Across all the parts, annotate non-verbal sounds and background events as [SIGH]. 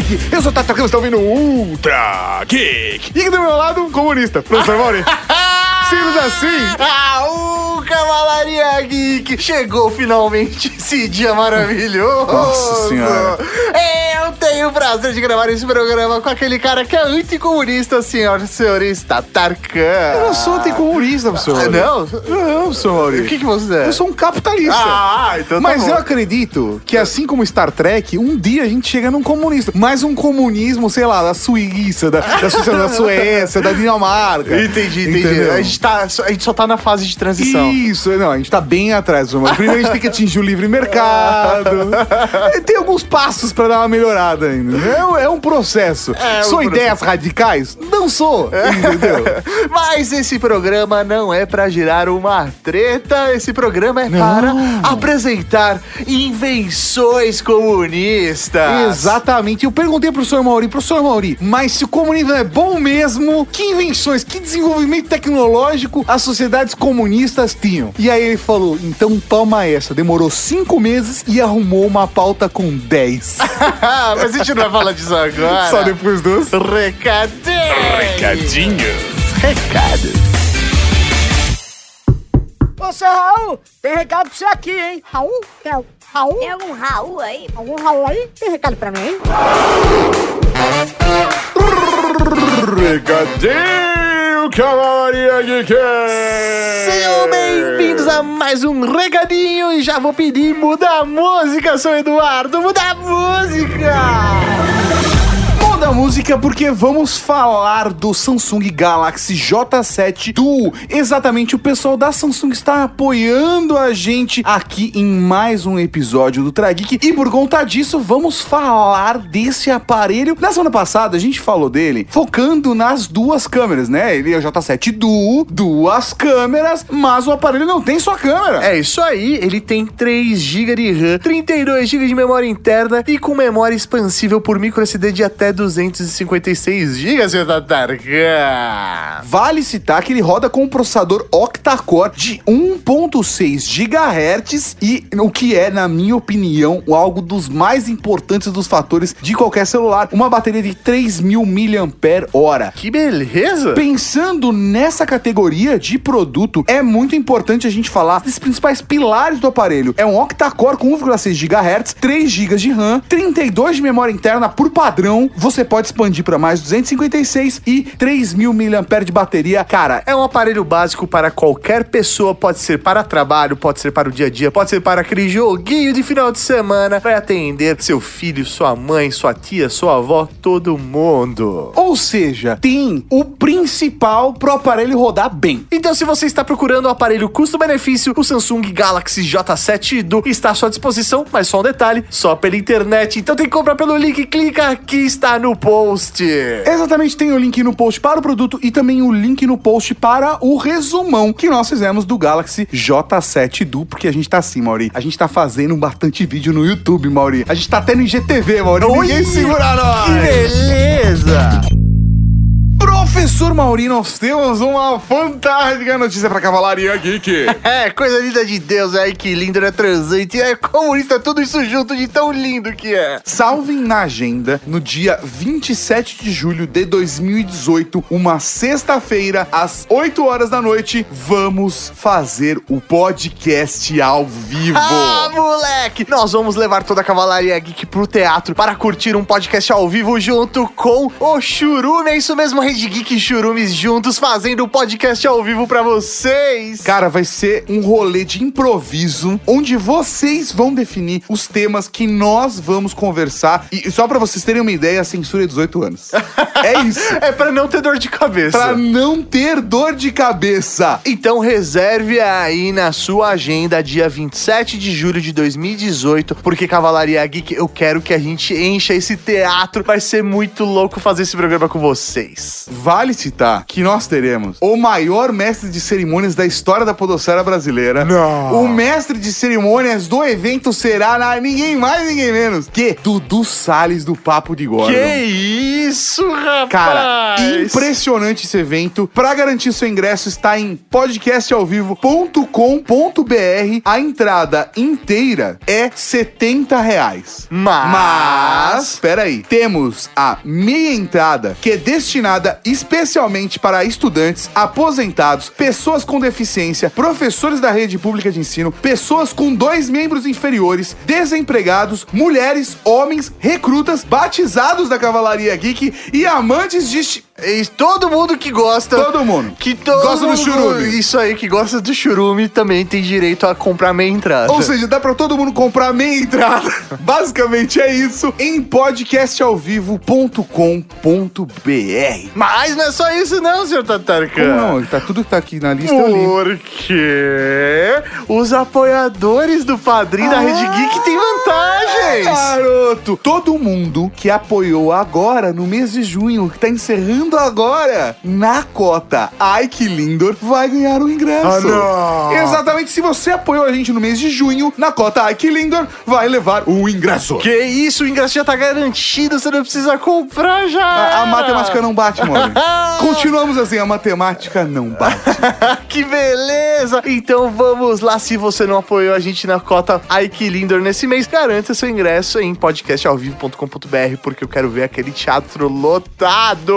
Geek. Eu sou o Tata Campos, está ouvindo Ultra Geek. E do meu lado, comunista, professor Mauri. [LAUGHS] Simples assim. Ah, o Cavalaria Geek chegou finalmente esse dia maravilhoso. Nossa Senhora. Eu tenho o prazer de gravar esse programa com aquele cara que é anticomunista, senhor senhorista Tarkan. Eu não sou anticomunista, professor. Ah, não? Não, professor Mauri. O que, que você é? Eu sou um capitalista. Ah, então tá Mas bom. eu acredito que, assim como Star Trek, um dia a gente chega num comunista. Mas um comunismo, sei lá, da Suíça, da, da, Suíça, da Suécia, da Dinamarca. Entendi, entendi. Entendeu? A gente, tá, a gente só tá na fase de transição. Isso, não, a gente tá bem atrás, mas primeiro a gente tem que atingir o livre mercado. [LAUGHS] Tem alguns passos pra dar uma melhorada ainda. É, um- é um processo. É um sou processo. ideias radicais? Não sou, entendeu? [LAUGHS] Mas esse programa não é pra gerar uma treta, esse programa é Não. para apresentar invenções comunistas. Exatamente. Eu perguntei pro professor Mauri, professor Mauri, mas se o comunismo é bom mesmo, que invenções, que desenvolvimento tecnológico as sociedades comunistas tinham? E aí ele falou, então toma essa. Demorou cinco meses e arrumou uma pauta com 10. [LAUGHS] Mas a gente não vai falar disso agora. Só depois dos... Recadinho. Recadinho. Recados. Ô, seu Raul, tem recado pra você aqui, hein? Raul? Tem Raul? Tem algum Raul aí? Algum Raul aí? Tem recado pra mim, hein? Recadinho, Cavalaria Geek! Sejam bem-vindos a mais um recadinho e já vou pedir muda a música, seu Eduardo, muda a música! Muda a música porque vamos falar do Samsung Galaxy J7 Duo. Exatamente, o pessoal da Samsung está apoiando a gente aqui em mais um episódio do Trageek. E por conta disso, vamos falar desse aparelho. Na semana passada, a gente falou dele focando nas duas câmeras, né? Ele é o J7 Duo, duas câmeras, mas o aparelho não tem só câmera. É isso aí, ele tem 3 GB de RAM, 32 GB de memória interna e com memória expansível por microSD de até 256 GB, seu Tatarkan. Vale citar que ele roda com um processador octa-core de 1.6 GHz e o que é, na minha opinião, algo dos mais importantes dos fatores de qualquer celular, uma bateria de 3000 mAh. Que beleza! Pensando nessa categoria de produto, é muito importante a gente falar dos principais pilares do aparelho. É um octa-core com 1,6 GHz, 3 GB de RAM, 32 de memória interna por padrão. Você pode expandir para mais 256 e 3000 mAh de bateria. Cara, É um aparelho básico para qualquer pessoa, pode ser para trabalho, pode ser para o dia a dia, pode ser para aquele joguinho de final de semana. Vai atender seu filho, sua mãe, sua tia, sua avó, todo mundo. Ou seja, tem o principal pro aparelho rodar bem. Então, se você está procurando um aparelho custo-benefício, o Samsung Galaxy J7 Duo está à sua disposição, mas só um detalhe, só pela internet. Então tem que comprar pelo link, clica aqui, está no post. Exatamente, tem o link no post para o produto e também o link no post para o resumão que nós fizemos do Galaxy J7 Duo, porque a gente tá assim, Mauri. A gente tá fazendo bastante vídeo no YouTube, Mauri. A gente tá até no IGTV, Mauri. Ninguém segura nós. Que beleza! Professor Mauri, nós temos uma fantástica notícia pra Cavalaria Geek. [LAUGHS] É, coisa linda de Deus, ai que lindo, né? Transante, é comunista, tudo isso junto de tão lindo que é. Salvem na agenda, no dia 27 de julho de 2018, uma sexta-feira, às 8 horas da noite, vamos fazer o podcast ao vivo. Ah, moleque! Nós vamos levar toda a Cavalaria Geek pro teatro para curtir um podcast ao vivo junto com o Churume. É isso mesmo, Rede Geek e Churumes juntos fazendo um podcast ao vivo pra vocês. Cara, vai ser um rolê de improviso, onde vocês vão definir os temas que nós vamos conversar. E só pra vocês terem uma ideia, a censura é 18 anos. [LAUGHS] É isso. É pra não ter dor de cabeça. Pra não ter dor de cabeça. Então reserve aí na sua agenda dia 27 de julho de 2018, porque Cavalaria Geek, eu quero que a gente encha esse teatro. Vai ser muito louco fazer esse programa com vocês. Vale citar que nós teremos o maior mestre de cerimônias da história da podosfera brasileira. Não. O mestre de cerimônias do evento será na- ninguém mais, ninguém menos que Dudu Salles do Papo de Gordon. Que isso, rapaz! Cara, impressionante esse evento. Pra garantir seu ingresso está em podcastalvivo.com.br. A entrada inteira é 70 reais. Mas- Mas, peraí, temos a meia entrada que é destinada especialmente para estudantes, aposentados, pessoas com deficiência, professores da rede pública de ensino, pessoas com dois membros inferiores, desempregados, mulheres, homens, recrutas, batizados da Cavalaria Geek e amantes de E todo mundo que gosta. Todo mundo. Que todo Gosta do mundo- churume. Isso aí, que gosta do churume também tem direito a comprar meia entrada. Ou seja, dá pra todo mundo comprar meia entrada. [LAUGHS] Basicamente é isso em podcastalvivo.com.br. Mas não é só isso, não, senhor Tatarca. Como não? Tá tudo que tá aqui na lista. Porque os apoiadores do padrinho da Rede Geek têm vantagens. Garoto, todo mundo que apoiou agora no mês de junho, que tá encerrando agora, na cota Ai que Lindor, vai ganhar o ingresso. Ah, não. Exatamente, se você apoiou a gente no mês de junho, na cota Ai que Lindor, vai levar o ingresso. Que isso, o ingresso já tá garantido, você não precisa comprar já. A, a matemática não bate, mano. [LAUGHS] Continuamos assim, a matemática não bate. [LAUGHS] que beleza! Então vamos lá, se você não apoiou a gente na cota Ike Lindor nesse mês, garanta seu ingresso em podcastalvivo.com.br, porque eu quero ver aquele teatro lotado.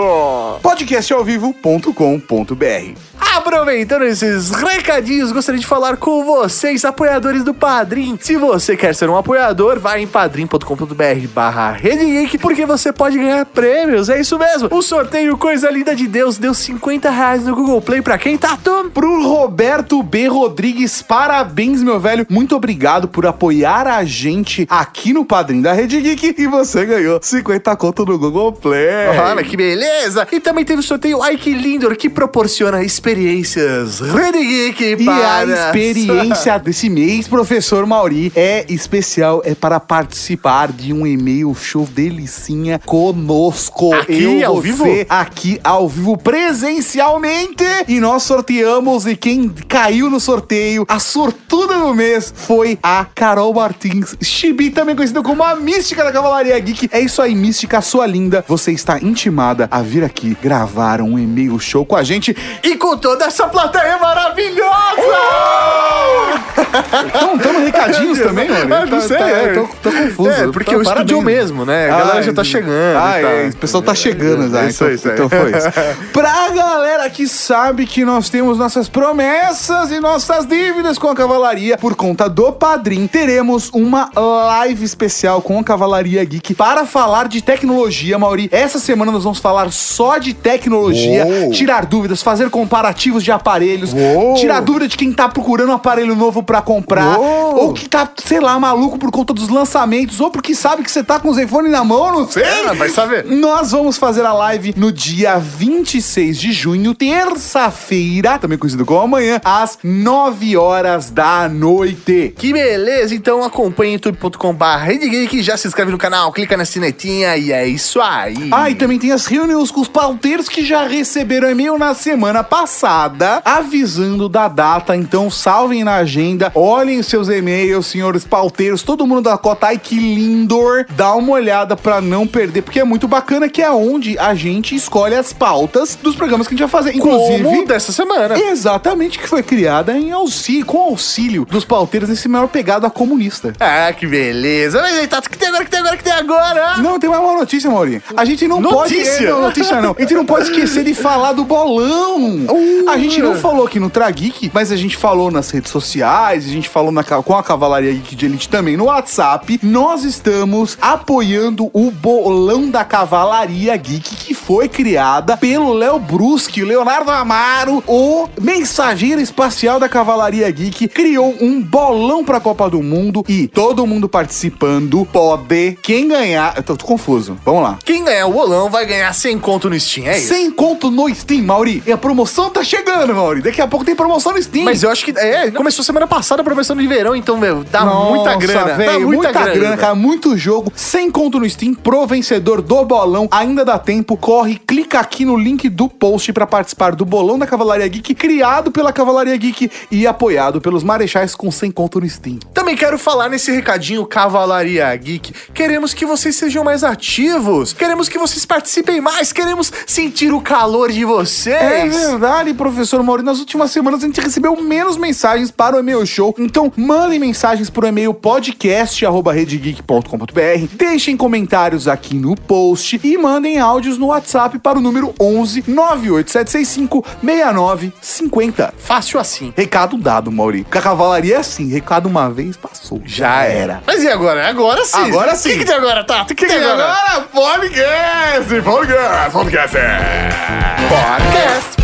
podcastalvivo.com.br Aproveitando esses recadinhos, gostaria de falar com vocês, apoiadores do Padrim. Se você quer ser um apoiador, vai em padrim.com.br barra Geek, porque você pode ganhar prêmios, é isso mesmo. O sorteio Coisa Linda de Deus deu 50 reais no Google Play pra quem, Tatu? Pro Roberto B. Rodrigues, parabéns, meu velho. Muito obrigado por apoiar a gente aqui no Padrim da Rede Geek e você ganhou 50 conto no Google Play. Olha que beleza! E também teve o sorteio Ike Lindor, que proporciona experiências Rede Geek E para... a experiência [LAUGHS] desse mês, professor Mauri, é especial, é para participar de um e-mail show delicinha conosco. Aqui, Eu, ao você, vivo? Aqui ao vivo, presencialmente. E nós sorteamos e quem caiu no sorteio, a sortuda do mês, foi a Carol Martins Chibi, também conhecida como a Mística da Cavalaria Geek. É isso aí, Mística, sua linda. Você está intimada a vir aqui gravar um e-mail show com a gente. E com toda essa plateia maravilhosa! Estão dando recadinhos também, [LAUGHS] mano? Ah, não sei, é. tô, tô confuso. É, porque Tá, o estúdio parabéns. mesmo, né? A galera já tá chegando Ah, tal. é, o pessoal tá chegando já. Isso então, isso então foi [LAUGHS] isso. pra galera que sabe que nós temos nossas promessas e nossas dívidas com a Cavalaria por conta do Padrim, teremos uma live especial com a Cavalaria Geek para falar de tecnologia, Mauri. Essa semana nós vamos falar só de tecnologia, Uou. tirar dúvidas, fazer comparativos de aparelhos, Uou. tirar dúvida de quem tá procurando um aparelho novo pra comprar, Uou. ou que tá, sei lá, maluco por conta dos lançamentos, ou porque sabe que você tá com o Zenfone na mão, não sei. É, vai saber. Nós vamos fazer a live no dia 26 de junho, terça-feira, também conhecido como amanhã, às 9 horas da noite. Que beleza, então acompanhe youtube.com.br Geek, já se inscreve no canal, clica na sinetinha e é isso aí. Ah, e também tem as reuniões com os pauteiros que já receberam e-mail na semana passada, avisando da data. Então, salvem na agenda, olhem seus e-mails, senhores pauteiros, todo mundo da cota. Ai, que lindor! Dá uma olhada pra não perder, porque é muito bacana que é onde a gente escolhe as pautas dos programas que a gente vai fazer. Inclusive, Como dessa semana. Exatamente, que foi criada em auxílio, com auxílio dos pauteiros nesse maior pegada comunista. Ah, que beleza. Mas aí, Tato, o que tem agora, o que tem agora, o que tem agora? Não, tem mais uma notícia, Maurinho. A gente não Notícia? pode. é, Não, notícia não. A gente não pode esquecer de falar do bolão. Uh. A gente não falou aqui no Trageek, mas a gente falou nas redes sociais, a gente falou na com a Cavalaria Geek de Elite também no WhatsApp. Nós estamos apoiando o bolão da Cavalaria Geek, que foi criada pelo Léo Bruschi, Leonardo Amaro, o mensageiro espacial da Cavalaria Geek, criou um bolão pra Copa do Mundo e todo mundo participando pode. Quem ganhar. Eu tô, tô confuso. Vamos lá. Quem ganhar o bolão vai ganhar 100 conto no Steam, é isso. Sem conto no Steam, Mauri. E a promoção tá chegando, Mauri. Daqui a pouco tem promoção no Steam. Mas eu acho que. É, começou semana passada a promoção de verão, então, meu, dá muita Nossa, grana. velho, dá muita, grana, cara. Muito jogo. Sem conto no Steam. Pro vencedor do bolão. Ainda dá tempo. Corre, clica aqui no link do post pra participar do bolão da Cavalaria Geek, criado pela Cavalaria Geek e apoiado pelos marechais com sem conto no Steam. Também quero falar nesse recadinho Cavalaria Geek. Queremos que vocês sejam mais ativos. Queremos que vocês participem mais. Queremos sentir o calor de vocês. É verdade, professor Mauri. Nas últimas semanas a gente recebeu menos mensagens para o e-mail show. Então, mandem mensagens para o e-mail podcast@redegeek.com.br. Deixem comentários aqui no post e mandem áudios no WhatsApp para o número 11 98765 6950. Fácil assim. Recado dado, Mauri. Com a cavalaria é assim, recado uma vez passou. Já era. Mas e agora? Agora sim. Agora O sim. que, que tem agora, Tato? O que, E tem agora? agora, podcast! Podcast! Podcast! Podcast.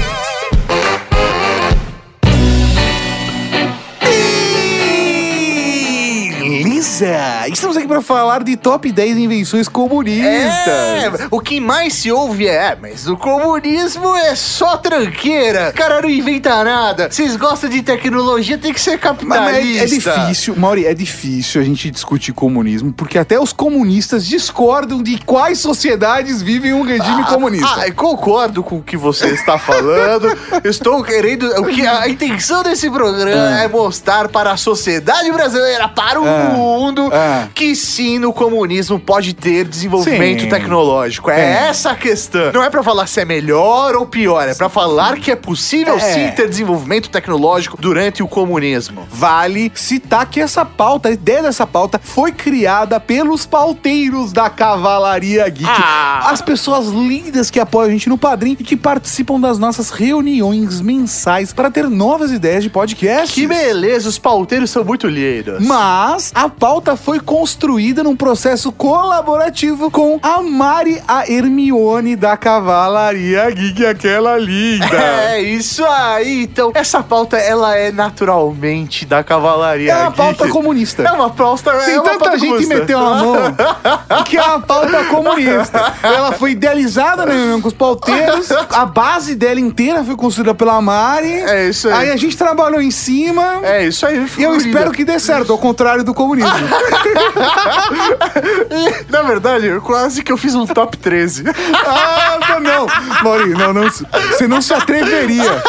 Beleza! Estamos aqui para falar de top 10 invenções comunistas. É, o que mais se ouve é, "Ah, mas o comunismo é só tranqueira. O cara não inventa nada. Vocês gostam de tecnologia, tem que ser Mas, capitalista. mas é, é difícil, Mauri, é difícil a gente discutir comunismo, porque até os comunistas discordam de quais sociedades vivem um regime comunista. Ah, concordo com o que você está falando. [LAUGHS] Estou querendo. O que, a intenção desse programa é mostrar para a sociedade brasileira, para o Ah. Mundo, Ah. que sim, no comunismo pode ter desenvolvimento Sim. tecnológico. É, É. essa a questão. Não é para falar se é melhor ou pior, é para falar que é possível É. sim ter desenvolvimento tecnológico durante o comunismo. Vale citar que essa pauta, a ideia dessa pauta, foi criada pelos pauteiros da Cavalaria Geek. Ah. As pessoas lindas que apoiam a gente no Padrim e que participam das nossas reuniões mensais para ter novas ideias de podcast. Que beleza, os pauteiros são muito lindos. Mas a pauta foi construída num processo colaborativo com a Mari, a Hermione da Cavalaria Geek, aquela linda. [LAUGHS] É isso aí. Então, essa pauta ela é naturalmente da cavalaria. É uma geek. pauta comunista. É uma pauta. Tem é uma tanta pauta gente comunista. meteu a mão [LAUGHS] que é uma pauta comunista. Ela foi idealizada reunião com os pauteiros, a base dela inteira foi construída pela Mari. É isso aí. Aí a gente trabalhou em cima. É isso aí. E eu espero que dê certo, ao contrário do comunismo. [LAUGHS] Na verdade, quase que eu fiz um top 13. [LAUGHS] ah, não, não. Maurinho, não, não. Você não se atreveria.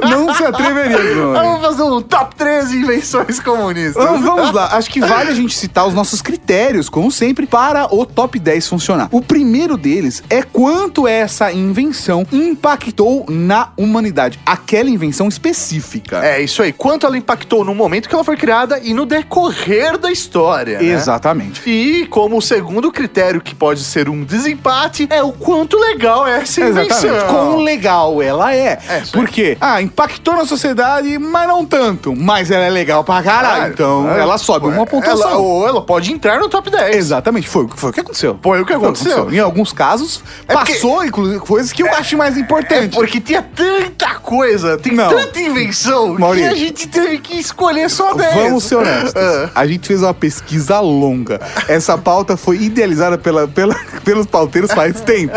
Não se atreveria, Maurinho. Vamos fazer um top 13 invenções comunistas. Vamos, vamos lá, acho que vale a gente citar os nossos critérios, como sempre, para o top 10 funcionar. O primeiro deles é quanto essa invenção impactou na humanidade, aquela invenção específica. É isso aí. Quanto ela impactou no momento que ela foi criada e no decorrer da história. né? Exatamente. E como o segundo critério que pode ser um desempate é o quanto legal é essa invenção. Exatamente. Quão legal ela é. É. Porque, ah, impactou na sociedade, mas não tanto. Mas ela é legal pra caralho. então, é, ela sobe uma Ela, pontuação. ou ela pode entrar no top 10. Exatamente, foi, foi o que aconteceu. Foi o que aconteceu. Em alguns casos, É porque- passou, inclusive, coisas que eu acho mais É importante. porque tinha tanta coisa, tem Não. tanta invenção Maurício. que a gente teve que escolher só 10. Vamos ser honestos. Ah. A gente fez uma pesquisa longa. Essa pauta foi idealizada pela, pela- [LAUGHS] pelos pauteiros faz tempo.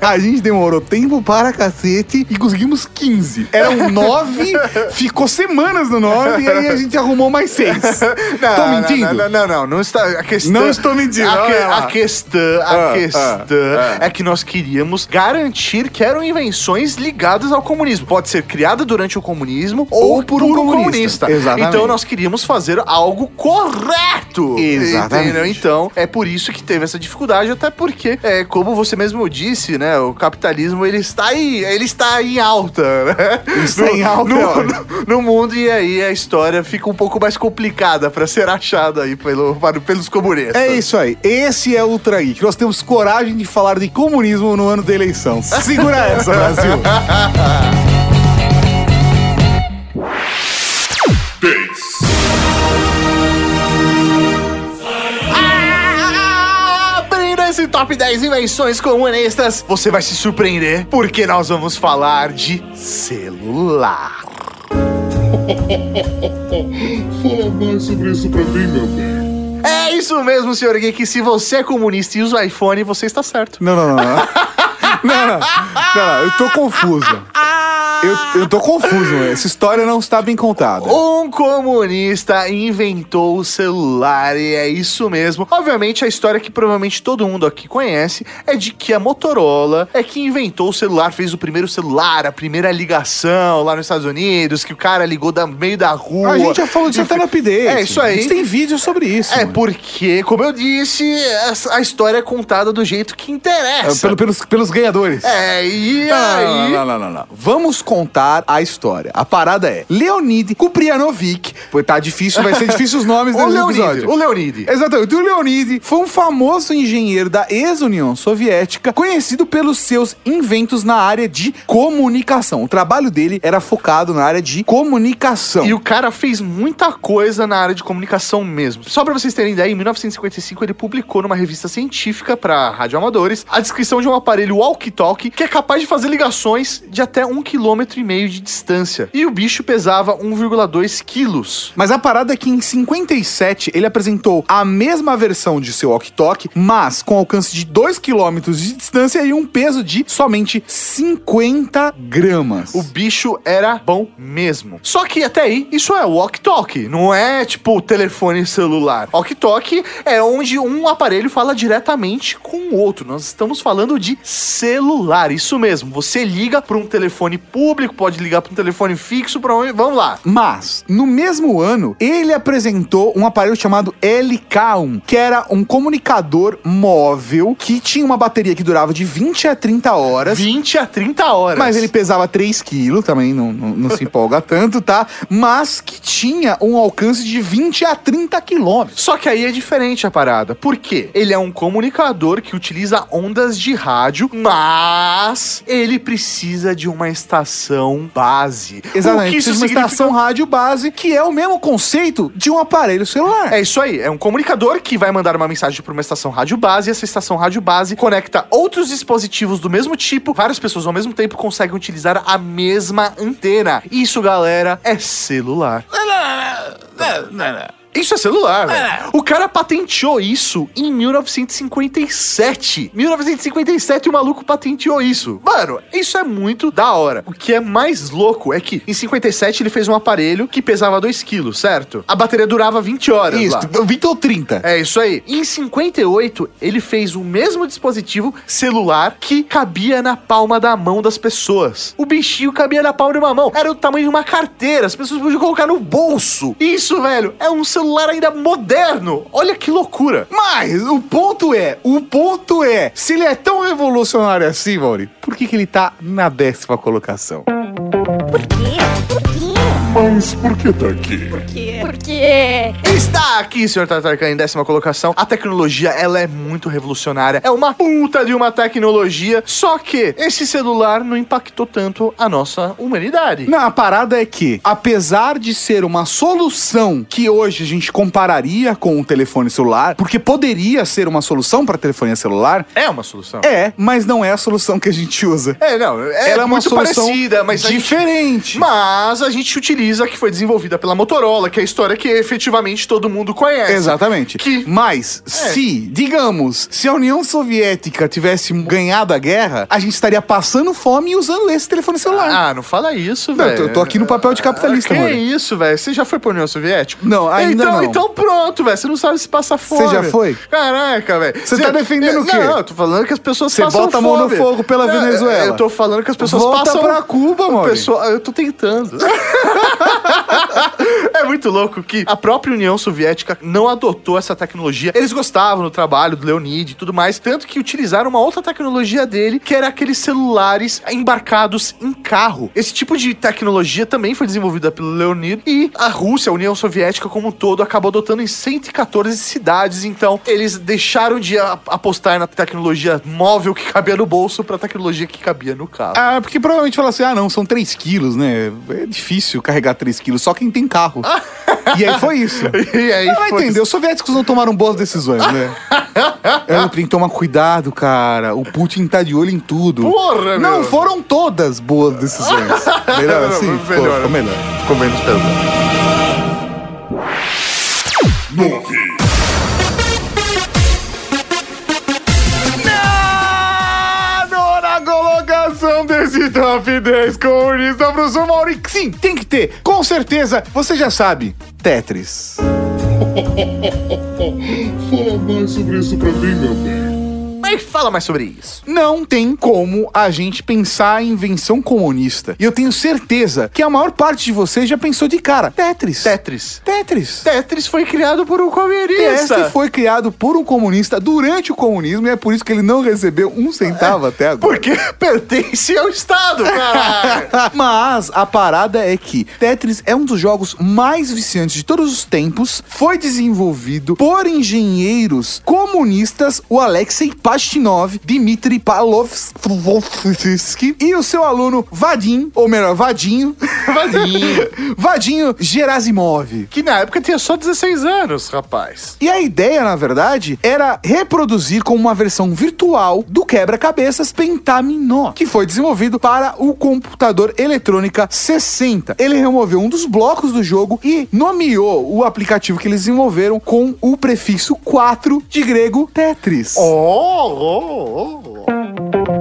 A gente demorou tempo para cacete e conseguimos 15. Eram 9, ficou semanas no 9 e aí a gente arrumou mais 6. [LAUGHS] Não, Tô não, mentindo? Não, não, não, não está. A questão, Não estou mentindo, A, que- a questão, a Ah, questão ah, é que nós queríamos garantir que eram invenções ligadas ao comunismo. Pode ser criada durante o comunismo ou, Ou por por um um comunista. comunista. Exatamente. Então nós queríamos fazer algo correto. Exatamente. Entendeu? Então é por isso que teve essa dificuldade, até porque, é, como você mesmo disse, né, o capitalismo ele está aí, ele está em alta, né? Está em alta, no, no- no mundo e aí a história fica um pouco mais complicada para ser achada aí pelo, para- pelos comunistas. É isso aí. Esse é o Ultra Geek. Nós temos coragem de falar de comunismo no ano da eleição. Segura essa, Brasil. [LAUGHS] Top 10 invenções comunistas, você vai se surpreender porque nós vamos falar de celular. [LAUGHS] Fala mais sobre isso pra mim, meu bem. É isso mesmo, senhor Geek. Se você é comunista e usa iPhone, você está certo. Não, não, não. Não, [LAUGHS] Não, não, não, eu tô confuso. [LAUGHS] Eu, eu tô confuso, essa história não está bem contada. Um comunista inventou o celular e é isso mesmo. Obviamente, a história que provavelmente todo mundo aqui conhece é de que a Motorola é que inventou o celular, fez o primeiro celular, a primeira ligação lá nos Estados Unidos, que o cara ligou da meio da rua. A gente já falou disso até no update. É isso aí. A gente tem vídeo sobre isso. É mano. porque, como eu disse, a história é contada do jeito que É, interessa. pelo- pelos, pelos ganhadores. É, e Não, aí... não, não, não, não. Vamos contar a história. A parada é Leonid Kuprianovic. Pô, tá difícil, vai ser [LAUGHS] difícil os nomes desse Leonid, episódio. o Leonid. Exatamente. O Leonid foi um famoso engenheiro da ex-União Soviética, conhecido pelos seus inventos na área de comunicação. O trabalho dele era focado na área de comunicação. E o cara fez muita coisa na área de comunicação mesmo. Só pra vocês terem ideia, em 1955 ele publicou numa revista científica para radioamadores a descrição de um aparelho walkie-talkie que é capaz de fazer ligações de até um quilômetro e meio de distância. E o bicho pesava 1,2 quilos. Mas a parada é que em 57 ele apresentou a mesma versão de seu walkie-talkie, mas com alcance de 2 km de distância e um peso de somente 50 gramas. O bicho era bom mesmo. Só que até aí, isso é walkie-talkie, não é tipo telefone celular. Walkie-talkie é onde um aparelho fala diretamente com o outro. Nós estamos falando de celular, isso mesmo. Você liga para um telefone público, pode ligar para um telefone fixo, para onde? Vamos lá. Mas, no mesmo ano, ele apresentou um aparelho chamado LK1, que era um comunicador móvel que tinha uma bateria que durava de 20 a 30 horas. 20 a 30 horas. Mas ele pesava 3 quilos, também não, não, não se empolga tanto, tá? Mas que tinha um alcance de 20 a 30 quilômetros. Só que aí é diferente a parada. Por quê? Ele é um comunicador que utiliza ondas de rádio, mas ele precisa de uma estação base. Exatamente, isso precisa de uma significa? estação rádio base, que é o mesmo conceito de um aparelho celular. É isso aí, é um comunicador que vai mandar uma mensagem para uma estação rádio base, e essa estação rádio base conecta outros dispositivos do mesmo tipo, várias pessoas ao mesmo tempo conseguem utilizar a mesma antena. Isso, galera, é celular. Isso é celular, velho. O cara patenteou isso em 1957. 1957 o maluco patenteou isso. Mano, isso é muito da hora. O que é mais louco é que em 57 ele fez um aparelho que pesava 2 quilos, certo? A bateria durava 20 horas Isso, lá. 20 ou 30. É isso aí. Em 58, ele fez o mesmo dispositivo celular que cabia na palma da mão das pessoas. O bichinho cabia na palma de uma mão. Era o tamanho de uma carteira. As pessoas podiam colocar no bolso. Isso, velho, é um celular ainda moderno. Olha que loucura. Mas o ponto é, o ponto é, se ele é tão revolucionário assim, Mauri, por que, que ele tá na décima colocação? Por quê? Por quê? Mas por que tá aqui? Por quê? Por quê? Está aqui, senhor Tatarkan, em décima colocação. A tecnologia, ela é muito revolucionária. É uma puta de uma tecnologia. Só que esse celular não impactou tanto a nossa humanidade. Não, a parada é que, apesar de ser uma solução que hoje a gente compararia com o telefone celular, porque poderia ser uma solução para telefonia celular, É uma solução. é, mas não é a solução que a gente usa. É, não, é, Ela é uma muito solução parecida, mas a gente- diferente. mas a gente utiliza a que foi desenvolvida pela Motorola, que é a história que efetivamente todo mundo conhece. Exatamente. Que- Mas, É. se, digamos, se a União Soviética tivesse ganhado a guerra, a gente estaria passando fome e usando esse telefone celular. Ah, não fala isso, velho. eu tô- eu aqui no papel de capitalista, ah, Que mano. isso, velho? Você já foi pra União Soviética? Não, ainda então, não. Então pronto, velho. Você não sabe se passa fome. já foi? Caraca, velho. Você tá defendendo o quê? Não, eu tô falando que as pessoas Você passam bota a mão no fome. fogo pela Não, Venezuela. Eu tô falando que as pessoas Volta passam... pra Cuba, mano. pessoal- Eu tô tentando. [LAUGHS] é muito louco que a própria União Soviética não adotou essa tecnologia. Eles gostavam do trabalho do Leonid e tudo mais, tanto que utilizaram uma outra tecnologia dele, que era aqueles celulares embarcados em carro. Esse tipo de tecnologia também foi desenvolvida pelo Leonid e a Rússia, a União Soviética como um todo, acabou adotando em 114 cidades. Então, eles deixaram de a- apostar na tecnologia móvel que cabia no bolso pra tecnologia que cabia no carro. Ah, porque provavelmente fala assim: ah, não, são 3 quilos, né? É difícil carregar 3 quilos, só quem tem carro. e aí foi isso. [LAUGHS] E aí Ela foi- entendeu, os soviéticos não tomaram boas decisões, né? é, tem que tomar cuidado, cara. O Putin tá de olho em tudo. Porra, Não meu. foram todas boas decisões. [LAUGHS] Melhor Não, assim? não, melhor. ficou melhor. Ficou menos pesado. Nove. Na nona rapidez comunista, professor Mauri. Sim, tem que ter. Com certeza, você já sabe. Tetris. Fala mais sobre isso pra mim, meu bem. Mas fala mais sobre isso. Não tem como a gente pensar em invenção comunista. E eu tenho certeza que a maior parte de vocês já pensou de cara. Tetris. Tetris. Tetris. Tetris foi criado por um comunista. Tetris foi criado por um comunista durante o comunismo e é por isso que ele não recebeu um centavo até agora. Porque [LAUGHS] pertence ao Estado, caralho. [LAUGHS] Mas a parada é que Tetris é um dos jogos mais viciantes de todos os tempos. Foi desenvolvido por engenheiros comunistas, o Alexei Pashtinov, Dmitry Pavlovsky e o seu aluno Vadim, ou melhor, Vadinho, [LAUGHS] Vadinho. [LAUGHS] Vadinho Gerasimov. que na época tinha só 16 anos, rapaz. E a ideia, na verdade, era reproduzir como uma versão virtual do quebra-cabeças Pentaminó, que foi desenvolvido para o computador eletrônica 60. Ele removeu um dos blocos do jogo e nomeou o aplicativo que eles desenvolveram com o prefixo 4 de grego Tetris. Oh, oh, oh.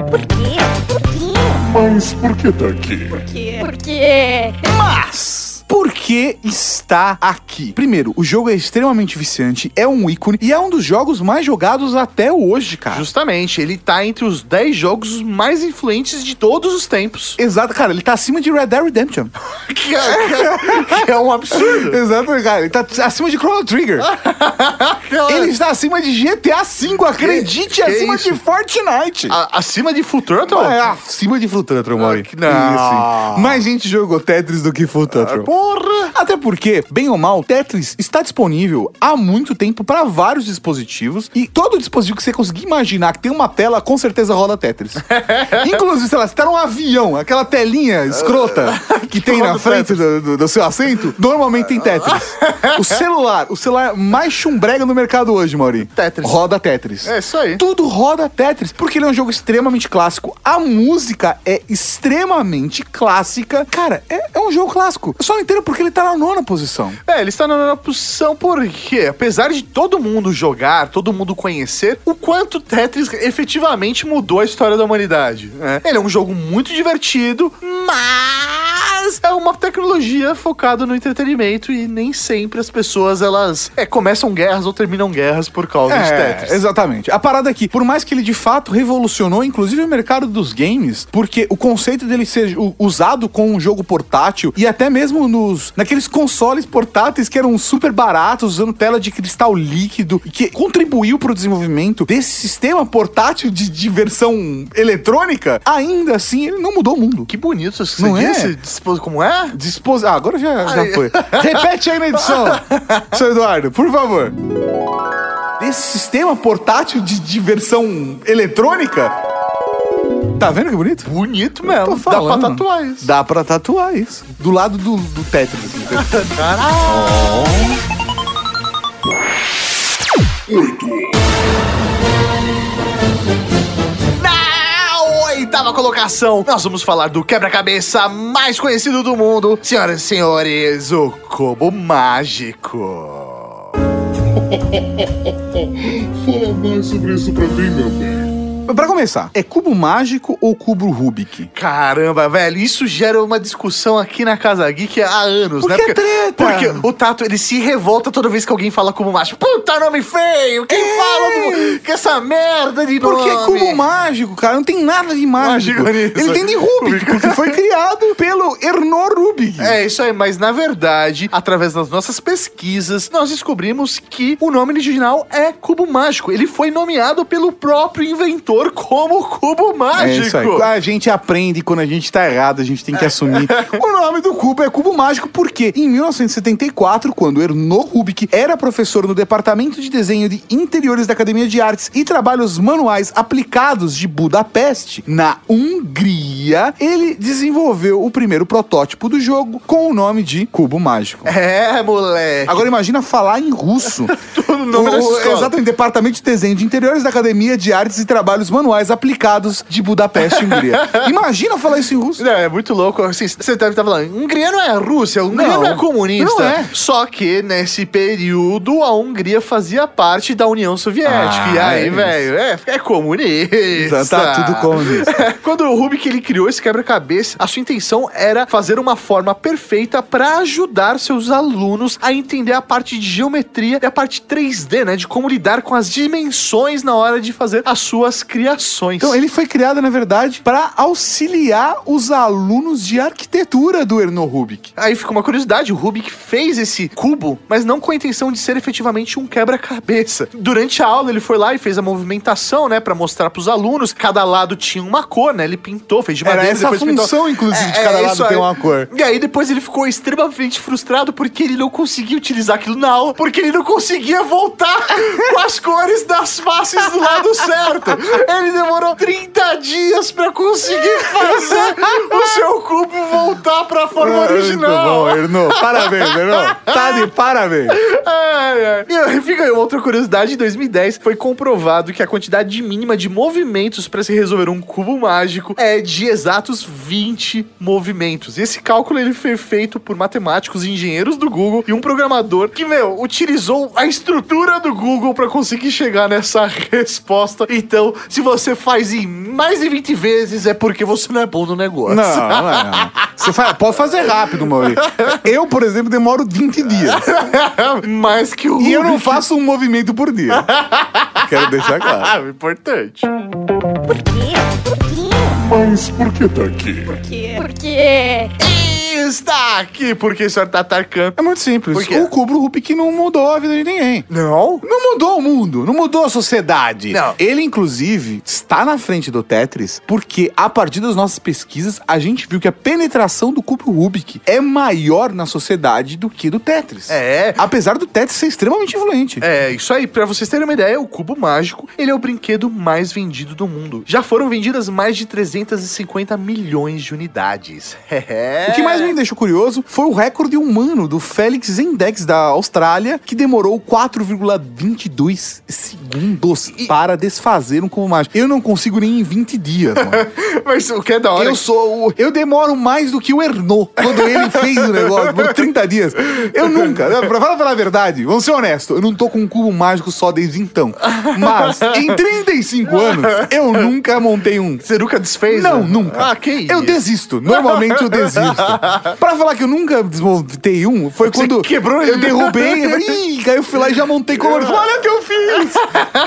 Por quê? Por quê? Mas por que tá aqui? Por quê? Por quê? Mas. Por que está aqui? Primeiro, o jogo é extremamente viciante, é um ícone e é um dos jogos mais jogados até hoje, cara. Justamente, ele tá entre os 10 jogos mais influentes de todos os tempos. [LAUGHS] Exato, cara, ele tá acima de Red Dead Redemption. Que é, que é- é um absurdo. [LAUGHS] Exato, cara, ele tá acima de Chrono Trigger. [LAUGHS] ele está acima de GTA V, acredite, que acima isso? de Fortnite. A- acima de Full Throttle? É, acima de Full Throttle, Mauri. Ah, não. Isso. Mais gente jogou Tetris do que Full Throttle. Porra! Até porque, bem ou mal, Tetris está disponível há muito tempo para vários dispositivos e todo dispositivo que você conseguir imaginar que tem uma tela, com certeza roda Tetris. [LAUGHS] Inclusive, sei lá, você tá num avião, aquela telinha escrota [LAUGHS] que tem na frente do, do- do seu assento, normalmente tem Tetris. O celular, o celular mais chumbrega no mercado hoje, Mauri. Tetris. Roda Tetris. É isso aí. Tudo roda Tetris, porque ele é um jogo extremamente clássico. A música é extremamente clássica. Cara, é, é um jogo clássico. Eu só não entendo porque ele tá na nona posição. É, ele está na nona posição porque, apesar de todo mundo jogar, todo mundo conhecer, o quanto Tetris efetivamente mudou a história da humanidade. né? Ele é um jogo muito divertido, mas é uma tecnologia focada no entretenimento e nem sempre as pessoas elas é, começam guerras ou terminam guerras por causa de É, Tetris. exatamente. A parada aqui, por mais que ele de fato revolucionou, inclusive o mercado dos games, porque o conceito dele ser usado com um jogo portátil e até mesmo nos naqueles consoles portáteis que eram super baratos, usando tela de cristal líquido, que contribuiu para o desenvolvimento desse sistema portátil de diversão eletrônica, ainda assim ele não mudou o mundo. Que bonito você Não é? Como é? Dispos... Ah, agora já, já Ai. foi. Repete aí na edição, [LAUGHS] seu Eduardo, por favor. Esse sistema portátil de diversão eletrônica. Tá vendo que bonito? Bonito mesmo. Tô Dá pra tatuar isso. Dá pra tatuar isso. Do lado do, do Tetris. assim. [LAUGHS] Na oitava colocação, nós vamos falar do quebra-cabeça mais conhecido do mundo. Senhoras e senhores, o Cubo Mágico. [LAUGHS] Fala mais sobre isso pra mim, meu bem. Pra começar, é cubo mágico ou cubo Rubik? Caramba, velho, isso gera uma discussão aqui na Casa Geek há anos, Por né? que treta? porque o Tato, ele se revolta toda vez que alguém fala Cubo Mágico. Puta nome feio! Quem É. fala que essa merda de nome? Porque cubo mágico, cara, não tem nada de mágico. Mágico. Ele tem de Rubik, porque foi criado pelo. É, isso aí, mas na verdade, através das nossas pesquisas, nós descobrimos que o nome original é Cubo Mágico. Ele foi nomeado pelo próprio inventor como Cubo É Mágico. isso aí. A gente aprende quando a gente tá errado, a gente tem que assumir. [LAUGHS] o nome do cubo é cubo mágico porque em 1974, quando Erno Rubik era professor no departamento de desenho de interiores da Academia de Artes e Trabalhos Manuais Aplicados de Budapeste, na Hungria, ele desenvolveu o primeiro protótipo do jogo com o nome de cubo mágico. É, moleque. Agora imagina falar em russo. [LAUGHS] Todo o nome O- escola. Exatamente, Departamento de Desenho de Interiores da Academia de Artes e Trabalhos manuais aplicados de Budapeste, Hungria. [LAUGHS] Imagina falar isso em russo. Não, é muito louco. Assim, você deve estar falando, Hungria não é Rússia, Hungria não, Não, é comunista. não é. Só que nesse período a Hungria fazia parte da União Soviética. Ah, e aí, é velho, é, é comunista. Tá tudo comunista. [LAUGHS] Quando o Rubik ele criou esse quebra-cabeça, a sua intenção era fazer uma forma perfeita para ajudar seus alunos a entender a parte de geometria e a parte 3D, né? De como lidar com as dimensões na hora de fazer as suas criações. Então, ele foi criado, na verdade, para auxiliar os alunos de arquitetura do Erno Rubik. Aí fica uma curiosidade, o Rubik fez esse cubo, mas não com a intenção de ser efetivamente um quebra-cabeça. Durante a aula ele foi lá e fez a movimentação, né, Pra mostrar pros alunos. Cada lado tinha uma cor, né? Ele pintou, fez de Era madeira, essa a depois pintou. função, inclusive, de É, cada é lado ter uma cor. E aí depois ele ficou extremamente frustrado porque ele não conseguia utilizar aquilo na aula, porque ele não conseguia voltar [LAUGHS] com as cores das faces do lado certo. Ele demorou 30 dias pra conseguir fazer o seu cubo voltar pra forma original. Muito bom, Erno. Parabéns, Erno. [LAUGHS] Tá de parabéns. E fica aí outra curiosidade: em 2010 foi comprovado que a quantidade mínima de movimentos para se resolver um cubo mágico é de exatos 20 movimentos. Esse cálculo ele foi feito por matemáticos e engenheiros do Google e um programador que, meu, utilizou a estrutura do Google para conseguir chegar nessa [LAUGHS] resposta. Então, se você faz em mais de 20 vezes, é porque você não é bom no negócio. Não, não é. Não. Você fa- pode fazer rápido, Maurício. Eu, por exemplo, demoro 20 dias. [LAUGHS] mais que o E eu não faço um movimento por dia. Quero deixar claro. [LAUGHS] Ah, importante. Por quê? Por quê? Mas por que tá aqui? Por quê? Por quê? Está aqui porque o senhor tá Tatarkan. É muito simples. Por quê? O cubo Rubik não mudou a vida de ninguém. Não? Não mudou o mundo, não mudou a sociedade. Não. Ele, inclusive, está na frente do Tetris porque, a partir das nossas pesquisas, a gente viu que a penetração do cubo Rubik é maior na sociedade do que do Tetris. É. Apesar do Tetris ser extremamente influente. É, isso aí. Pra vocês terem uma ideia, o cubo mágico, ele é o brinquedo mais vendido do mundo. Já foram vendidas mais de 350 milhões de unidades. [LAUGHS] O que mais me deixou curioso foi o recorde humano do Félix Index da Austrália, que demorou 4,22 segundos para desfazer um cubo mágico. Eu não consigo nem em 20 dias, mano. [LAUGHS] Mas o que é da hora... Eu sou o, Eu demoro mais do que o Erno quando ele fez o negócio por 30 dias. Eu nunca. Pra falar a verdade, vamos ser honestos, eu não tô com um cubo mágico só desde então. Mas em 35 [LAUGHS] anos, eu nunca montei um. Você nunca desfez? Não, né? nunca. Ah, que isso? Eu desisto. Normalmente eu desisto. [LAUGHS] [LAUGHS] pra falar que eu nunca desmontei um, foi Você quando quebrou eu ele. derrubei. Eu falei, Ih, aí eu fui lá e já montei. Falei, Olha o que eu fiz!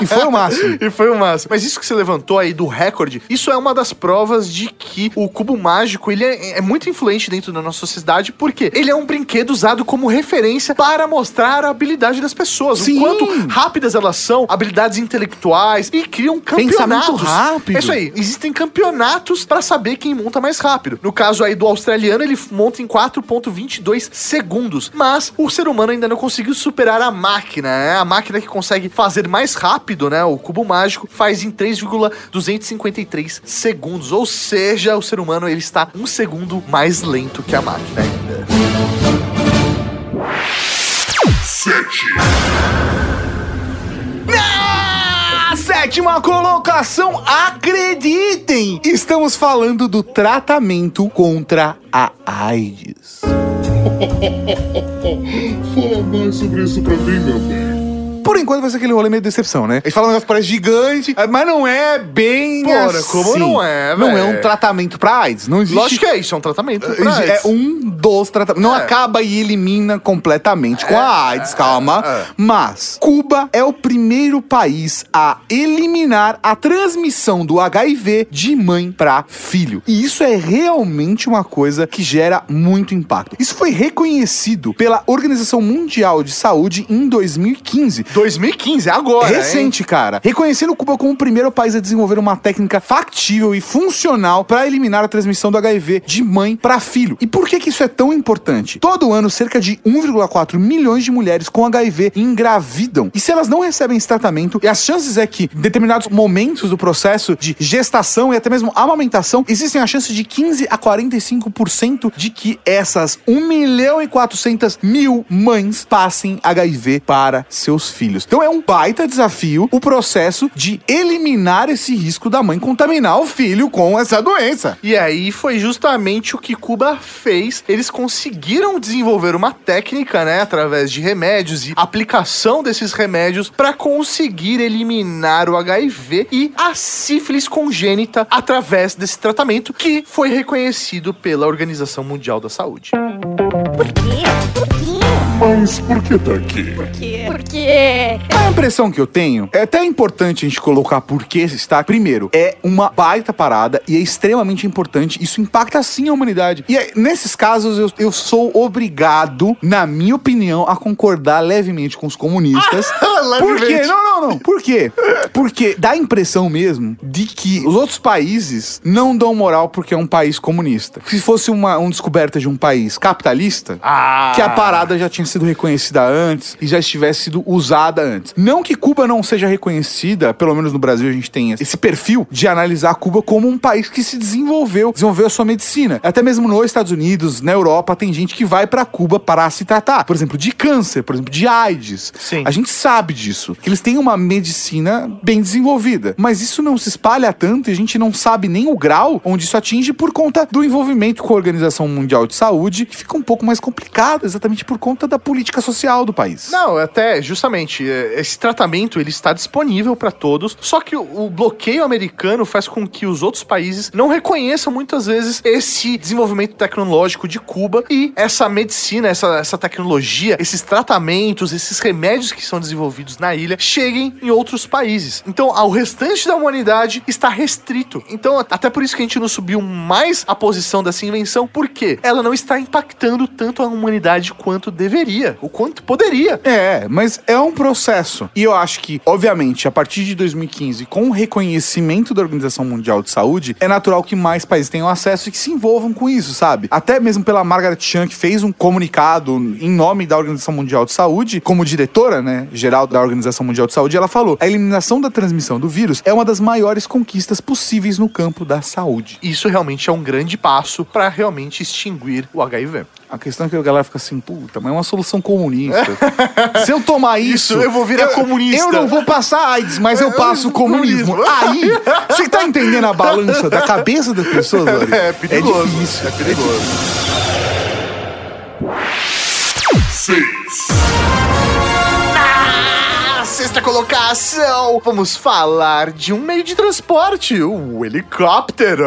E foi o máximo. [LAUGHS] E foi o máximo. Mas isso que você levantou aí do recorde, isso é uma das provas de que o cubo mágico, ele é, é muito influente dentro da nossa sociedade, porque ele é um brinquedo usado como referência para mostrar a habilidade das pessoas. Sim. O quanto rápidas elas são, habilidades intelectuais, e criam campeonatos. Rápido. É isso aí. Existem campeonatos para saber quem monta mais rápido. No caso aí do australiano, ele monta monta em 4.22 segundos. Mas o ser humano ainda não conseguiu superar a máquina, né? A máquina que consegue fazer mais rápido, né? O cubo mágico faz em 3,253 segundos. Ou seja, o ser humano ele está um segundo mais lento que a máquina ainda. 7 sétima colocação, acreditem! Estamos falando do tratamento contra a AIDS. [LAUGHS] Fala mais sobre isso pra mim, meu bem. Por enquanto vai ser aquele rolê meio de decepção, né? Eles falam um negócio que parece gigante, mas não é bem Porra, assim. como não é, Não é velho? um tratamento pra AIDS. Não existe... Lógico que é isso, é um tratamento. pra É AIDS. um dos tratamentos. Não É. acaba e elimina completamente com a AIDS, calma. é. Mas Cuba é o primeiro país a eliminar a transmissão do HIV de mãe pra filho. E isso é realmente uma coisa que gera muito impacto. Isso foi reconhecido pela Organização Mundial de Saúde em 2015. 2015, agora. hein? Recente, cara. Reconhecendo Cuba como o primeiro país a desenvolver uma técnica factível e funcional para eliminar a transmissão do HIV de mãe para filho. E por que que isso é tão importante? Todo ano, cerca de 1,4 milhões de mulheres com HIV engravidam. E se elas não recebem esse tratamento, e as chances é que em determinados momentos do processo de gestação e até mesmo amamentação, existem a chance de 15 a 45% de que essas 1 milhão e 400 mil mães passem HIV para seus filhos. Filhos. Então é um baita desafio o processo de eliminar esse risco da mãe contaminar o filho com essa doença. E aí foi justamente o que Cuba fez. Eles conseguiram desenvolver uma técnica, né, através de remédios e aplicação desses remédios para conseguir eliminar o HIV e a sífilis congênita através desse tratamento que foi reconhecido pela Organização Mundial da Saúde. Por quê? Por quê? Mas por que tá aqui? Por quê? A impressão que eu tenho é até importante a gente colocar por que está. Primeiro, é uma baita parada e é extremamente importante. Isso impacta sim a humanidade. E é, nesses casos eu, eu sou obrigado, na minha opinião, a concordar levemente com os comunistas. [LAUGHS] por quê? Não, não, não. Por quê? Porque dá a impressão mesmo de que os outros países não dão moral porque é um país comunista. Se fosse uma, uma descoberta de um país capitalista, Ah. que a parada já tinha sido reconhecida antes e já estivesse sido usada antes. Não que Cuba não seja reconhecida, pelo menos no Brasil a gente tem esse perfil de analisar Cuba como um país que se desenvolveu, desenvolveu a sua medicina. Até mesmo nos Estados Unidos, na Europa, tem gente que vai pra Cuba para se tratar, por exemplo, de câncer, por exemplo, de AIDS. Sim. A gente sabe disso, que eles têm uma medicina bem desenvolvida, mas isso não se espalha tanto e a gente não sabe nem o grau onde isso atinge por conta do envolvimento com a Organização Mundial de Saúde, que fica um pouco mais complicado exatamente por conta da política social do país. Não, até justamente é, esse tratamento ele está disponível para todos, só que o, bloqueio americano faz com que os outros países não reconheçam muitas vezes esse desenvolvimento tecnológico de Cuba e essa medicina, essa, essa tecnologia, esses tratamentos, esses remédios que são desenvolvidos na ilha cheguem em outros países. Então, ao restante da humanidade está restrito. Então, até por isso que a gente não subiu mais a posição dessa invenção, porque ela não está impactando tanto a humanidade quanto deveria, o quanto poderia. É, mas é um processo. E eu acho que, obviamente, a partir de 2015, com o reconhecimento da Organização Mundial de Saúde, é natural que mais países tenham acesso e que se envolvam com isso, sabe? Até mesmo pela Margaret Chan, que fez um comunicado em nome da Organização Mundial de Saúde, como diretora, né, geral da Organização Mundial de Saúde, ela falou: a eliminação da transmissão do vírus é uma das maiores conquistas possíveis no campo da saúde. Isso realmente é um grande passo para realmente extinguir o HIV. A questão é que a galera fica assim, puta, mas é uma solução comunista. [LAUGHS] Se eu tomar isso, Isso, eu vou virar comunista. Eu não vou passar AIDS, mas eu passo o comunismo. comunismo. Aí, você tá entendendo a balança da cabeça das pessoas, [LAUGHS] Lori? É perigoso. É difícil. É perigoso. Seis. Sexta colocação, vamos falar de um meio de transporte, o helicóptero.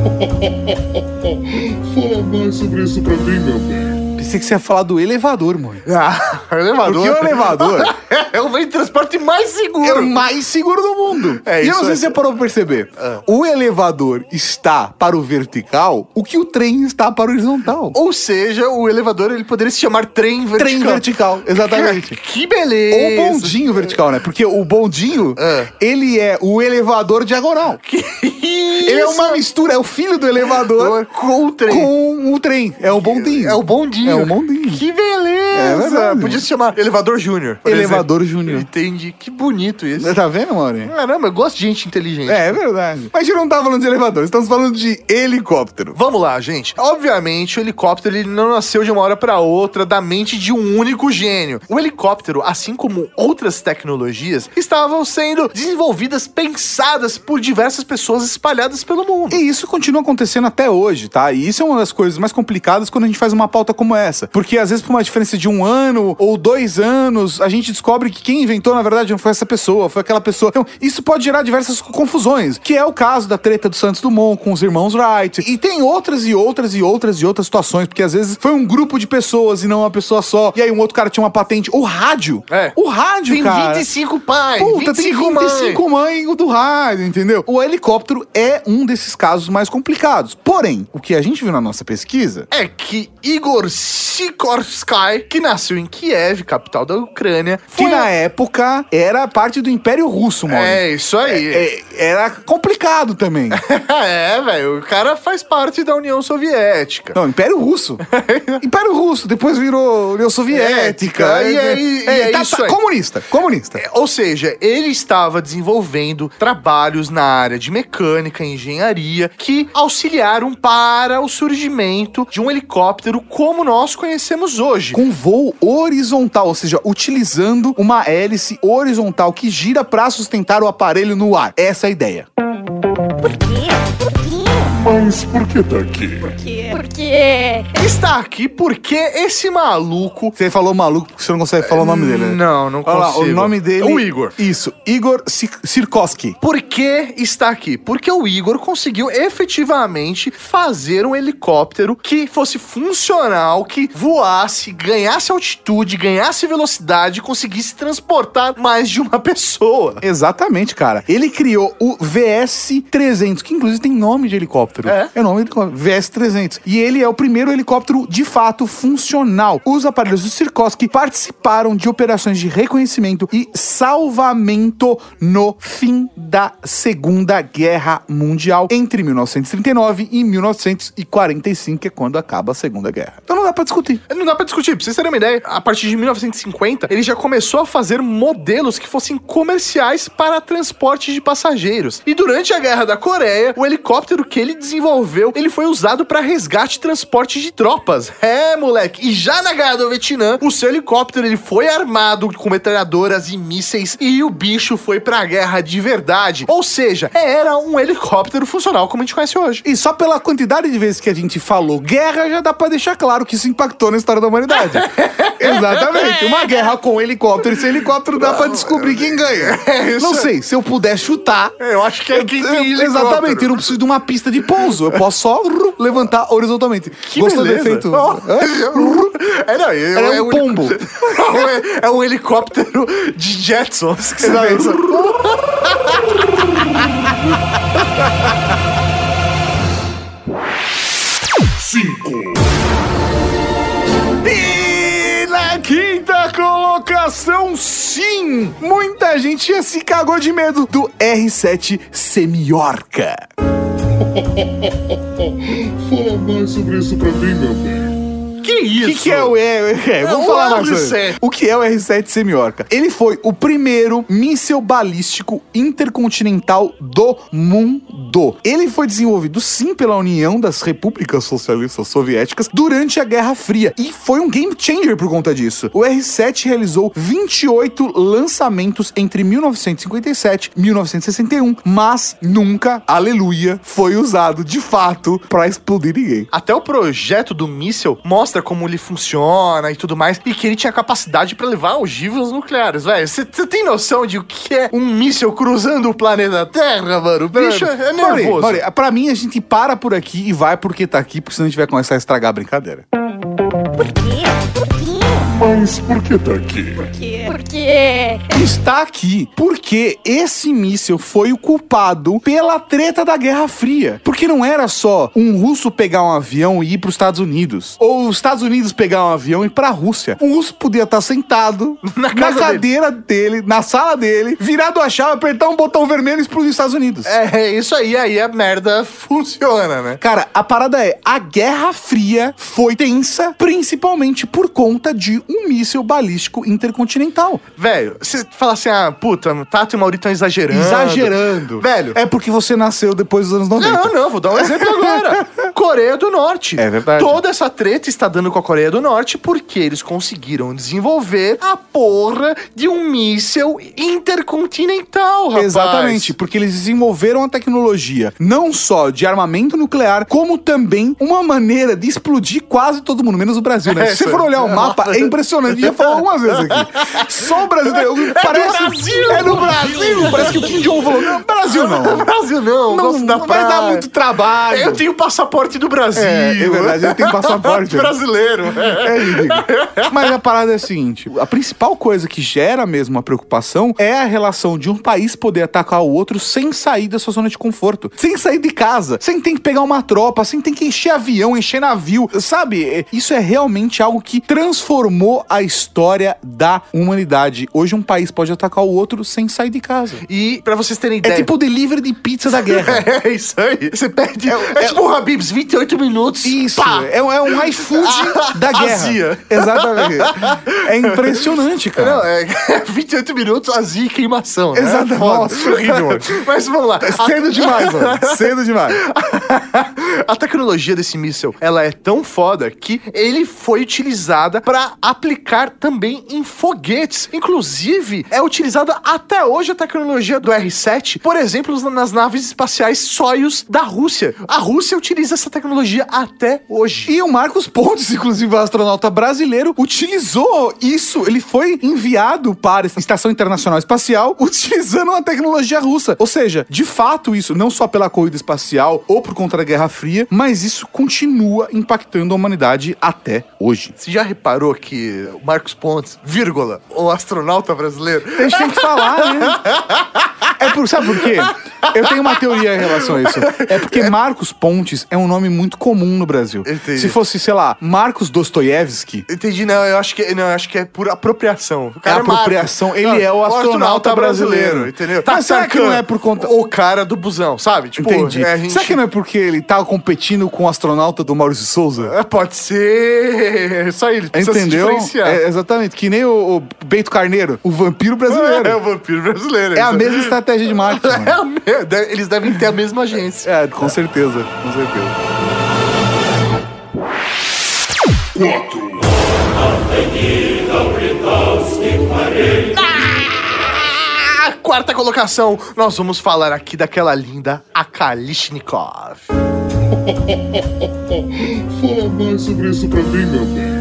[LAUGHS] Fala mais sobre isso pra mim, meu bem. Pensei que você ia falar do elevador, mano. [LAUGHS] Ah, o elevador. Porque o elevador [LAUGHS] é o meio de transporte mais seguro. é o mais seguro do mundo. É e eu não isso sei aí. se você parou pra perceber. Ah. O elevador está para o vertical, o que o trem está para o horizontal. Ou seja, o elevador ele poderia se chamar trem vertical. Trem vertical, [LAUGHS] exatamente. Que beleza. Ou bondinho vertical, né? Porque o bondinho, É. ele é o elevador diagonal. Que Ele é uma mistura, é o filho do elevador com o trem. com o trem. É o bondinho. É o bondinho. É o bondinho. Que beleza. É verdade. Podia se chamar Elevador Júnior. por Elevador exemplo. Júnior. Entendi. Que bonito isso. Tá vendo, Mauri? Caramba, eu gosto de gente inteligente. É, é verdade. Mas a gente não tá falando de elevador, estamos falando de helicóptero. Vamos lá, gente. Obviamente, o helicóptero ele não nasceu de uma hora para outra da mente de um único gênio. O helicóptero, assim como outras tecnologias, estavam sendo desenvolvidas, pensadas por diversas pessoas espalhadas pelo mundo. E isso continua acontecendo até hoje, tá? E isso é uma das coisas mais complicadas quando a gente faz uma pauta como essa. Porque às vezes, por uma diferença de um ano ou dois anos, a gente descobre que quem inventou, na verdade, não foi essa pessoa, foi aquela pessoa. Então, isso pode gerar diversas confusões, que é o caso da treta do Santos Dumont com os irmãos Wright. E tem outras e outras e outras e outras situações, porque às vezes foi um grupo de pessoas e não uma pessoa só. E aí um outro cara tinha uma patente. O rádio. É. O rádio, Tem cara. 25 pais, Puta, 25 tem mães. 25 mães do rádio, entendeu? O helicóptero é um desses casos mais complicados. Porém, o que a gente viu na nossa pesquisa É que Igor Sikorsky, que nasceu em Kiev, capital da Ucrânia, que na época era parte do Império Russo, mano. É, isso aí. É, era complicado também. [LAUGHS] É, velho, o cara faz parte da União Soviética. Não, Império Russo. [LAUGHS] Império Russo, depois virou União Soviética. Ética, e aí- e é tá- isso tá-. Comunista, comunista. É, Ou seja, ele estava desenvolvendo trabalhos na área de mecânica e engenharia que auxiliaram para o surgimento de um helicóptero como nós conhecemos hoje. Com voo horizontal, ou seja, utilizando uma hélice horizontal que gira para sustentar o aparelho no ar. Essa é a ideia. Por quê? Mas por que tá aqui? Por quê? Por quê? Está aqui porque esse maluco. Você falou maluco porque você não consegue falar o nome dele, né? Não, não Olha lá, consigo. o nome dele. O Igor. Isso, Igor Sik- Sirkoski. Por que está aqui? Porque o Igor conseguiu efetivamente fazer um helicóptero que fosse funcional, que voasse, ganhasse altitude, ganhasse velocidade e conseguisse transportar mais de uma [LAUGHS] pessoa. Exatamente, cara. Ele criou o VS-300, que inclusive tem nome de helicóptero. É? É nome de helicóptero. VS-300. E ele é o primeiro helicóptero de fato funcional. Os aparelhos do Sikorsky participaram de operações de reconhecimento e salvamento no fim da Segunda Guerra Mundial, entre 1939 e 1945, que é quando acaba a Segunda Guerra. Então não dá pra discutir. Não dá pra discutir, pra vocês terem uma ideia, a partir de 1950, ele já começou a fazer modelos que fossem comerciais para transporte de passageiros. E durante a Guerra da Coreia, o helicóptero que ele desenvolveu, ele foi usado para resgate e transporte de tropas. É, moleque. E já na Guerra do Vietnã, o seu helicóptero ele foi armado com metralhadoras e mísseis e o bicho foi pra guerra de verdade. Ou seja, era um helicóptero funcional como a gente conhece hoje. E só pela quantidade de vezes que a gente falou guerra, já dá pra deixar claro que isso impactou na história da humanidade. [LAUGHS] Exatamente. Uma guerra com helicóptero e sem helicóptero dá pra descobrir quem ganha. É isso Não sei, se eu puder chutar. Eu acho que é quem tem. Exatamente, eu não preciso de uma pista de pouso. Eu posso só ru, levantar horizontalmente. Que Gostou beleza. do efeito? Oh. Hã? É, não, é, Era é um pombo. É, [LAUGHS] é um helicóptero de Jetsons. Que você pensa. Cinco. E na quinta colocação, sim, muita gente já se cagou de medo do R7 Semiorca. Fala mais sobre isso pra mim, meu bem. Que O isso? que, que é o [LAUGHS] é, é, Vamos o falar mais sobre R7. isso. O que é o R7 Semiorca? Ele foi o primeiro míssil balístico intercontinental do mundo. Ele foi desenvolvido sim pela União das Repúblicas Socialistas Soviéticas durante a Guerra Fria e foi um game changer por conta disso. O R7 realizou 28 lançamentos entre 1957 e 1961, mas nunca, aleluia, foi usado de fato pra explodir ninguém. Até o projeto do míssil mostra como ele funciona e tudo mais, e que ele tinha capacidade pra levar ogivas nucleares, velho. Você tem noção de o que é um míssil cruzando o planeta Terra, mano? O bicho é Mauri, nervoso. Mauri, pra mim, a gente para por aqui e vai porque tá aqui, porque senão a gente vai começar a estragar a brincadeira. Por quê? Por quê? Mas por que tá aqui? Por quê? Por quê? Está aqui porque esse míssil foi o culpado pela treta da Guerra Fria. Porque não era só um russo pegar um avião e ir pros Estados Unidos. Ou os Estados Unidos pegar um avião e ir pra Rússia. Um russo podia estar sentado [LAUGHS] Na na, cadeira dele. na sala dele, virado a chave, apertar um botão vermelho e explodir os Estados Unidos. É, é isso aí, aí a merda [LAUGHS] funciona, né? Cara, a parada é, a Guerra Fria foi tensa, principalmente por conta de um míssil balístico intercontinental. Velho, você fala assim, ah, puta, Tato e Mauri estão exagerando. Exagerando. Velho. É porque você nasceu depois dos anos 90. Não, não, vou dar um exemplo agora. [LAUGHS] Coreia do Norte. É verdade. Toda essa treta está dando com a Coreia do Norte porque eles conseguiram desenvolver a porra de um míssel intercontinental, rapaz. Exatamente, porque eles desenvolveram a tecnologia não só de armamento nuclear, como também uma maneira de explodir quase todo mundo, menos o Brasil, né? É, [LAUGHS] Se você for olhar o mapa, é impressionante. Já falou algumas vezes aqui. Só o Brasil. parece, Brasil! É no Brasil! Parece que o Kim Jong falou: não, Brasil não. [LAUGHS] Brasil não, Não, da vai dar muito trabalho. Eu tenho passaporte do Brasil. É, é verdade, eu tenho passaporte. [LAUGHS] brasileiro. É ridículo. [LAUGHS] Mas a parada é a seguinte: a principal coisa que gera mesmo uma preocupação é a relação de um país poder atacar o outro sem sair da sua zona de conforto, sem sair de casa, sem ter que pegar uma tropa, sem ter que encher avião, encher navio. Sabe? É, Isso é realmente algo que transformou a história da humanidade. Hoje um país pode atacar o outro sem sair de casa. E pra vocês terem É ideia. tipo delivery de pizza da [LAUGHS] guerra. É isso aí. Você pede. É, é- tipo o Habibs, 28 minutos. Isso, pá. é, um- é um iFood [LAUGHS] da guerra. Azia. Exatamente. É impressionante, cara. Não, é [LAUGHS] 28 minutos, azia e queimação. Né? Foda. Nossa, horrível. Mas vamos lá. A- Cedo demais, mano. Cedo demais. A tecnologia desse míssil, ela é tão foda que ele foi utilizada pra aplicar também em foguetes. Inclusive, é utilizada até hoje a tecnologia do R7, por exemplo, nas naves espaciais Soyuz da Rússia. A Rússia utiliza essa tecnologia até hoje. E o Marcos Pontes, inclusive astronauta brasileiro, utilizou isso. Ele foi enviado para a Estação Internacional Espacial utilizando uma tecnologia russa. Ou seja, de fato, isso não só pela corrida espacial ou por conta da Guerra Fria, mas isso continua impactando a humanidade até hoje. Você já reparou que Marcos Pontes, vírgula, o astronauta brasileiro, A gente tem que falar, né? É por, sabe por quê? Eu tenho uma teoria em relação a isso. É porque Marcos Pontes é um nome muito comum no Brasil. Entendi. Se fosse, sei lá, Marcos Dostoiévski, Entendi, não, eu acho que, não, eu acho que é por apropriação. O É apropriação, ele é o astronauta brasileiro. entendeu? Mas será que não é por conta- O cara do busão, sabe? Tipo, Entendi. é, gente... Será que não é porque ele tá competindo com o astronauta do Maurício Souza? É, Pode ser. [LAUGHS] Só ele Entendeu? É, exatamente. Que nem o, o Beito Carneiro, o vampiro brasileiro. É o vampiro brasileiro. É a mesma estratégia de marketing. [LAUGHS] É a me- Eles devem ter a mesma agência. É, com certeza. Com certeza. 4, Ah, quarta colocação, nós vamos falar aqui daquela linda a Kalishnikov. [LAUGHS] fala mais sobre isso pra mim, meu bem.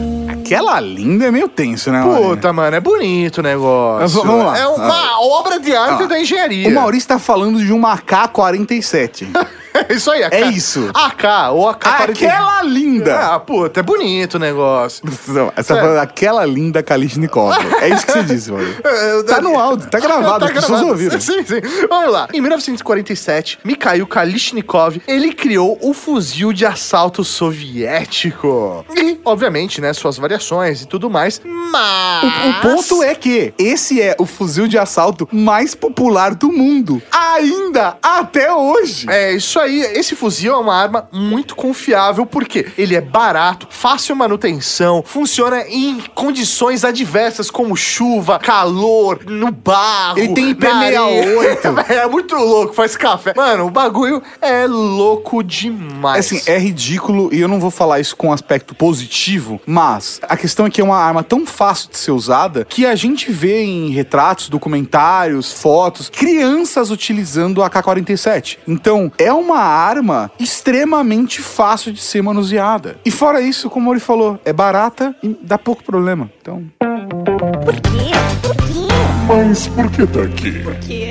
Aquela linda é meio tenso, né? Puta, mano, é bonito o negócio. Vamos lá. É uma obra de arte Ah. da engenharia. O Maurício tá falando de uma AK-47. [LAUGHS] É [LAUGHS] isso aí, É isso. AK, ou AK. Aquela linda! Ah, puta, é bonito o negócio. [LAUGHS] Não, Você tá falando daquela linda Kalishnikov. É isso que você disse, mano. [LAUGHS] Tá no áudio, tá gravado, as pessoas gravado. ouviram. Sim, sim. Vamos lá. Em 1947, Mikhail Kalishnikov, ele criou o fuzil de assalto soviético. E, obviamente, né, suas variações e tudo mais, mas... O ponto é que esse é o fuzil de assalto mais popular do mundo. Ainda até hoje. É isso aí, esse fuzil é uma arma muito confiável porque ele é barato, fácil manutenção, funciona em condições adversas como chuva, calor, no barro. Ele tem na areia. IP68. [LAUGHS] É muito louco, faz café. Mano, o bagulho é louco demais. Assim, é ridículo e eu não vou falar isso com um aspecto positivo, mas a questão é que é uma arma tão fácil de ser usada que a gente vê em retratos, documentários, fotos, crianças utilizando a AK-47. Então, é uma arma extremamente fácil de ser manuseada. E fora isso, como ele falou, é barata e dá pouco problema. Então, Por quê? Por quê? Mas por que tá aqui?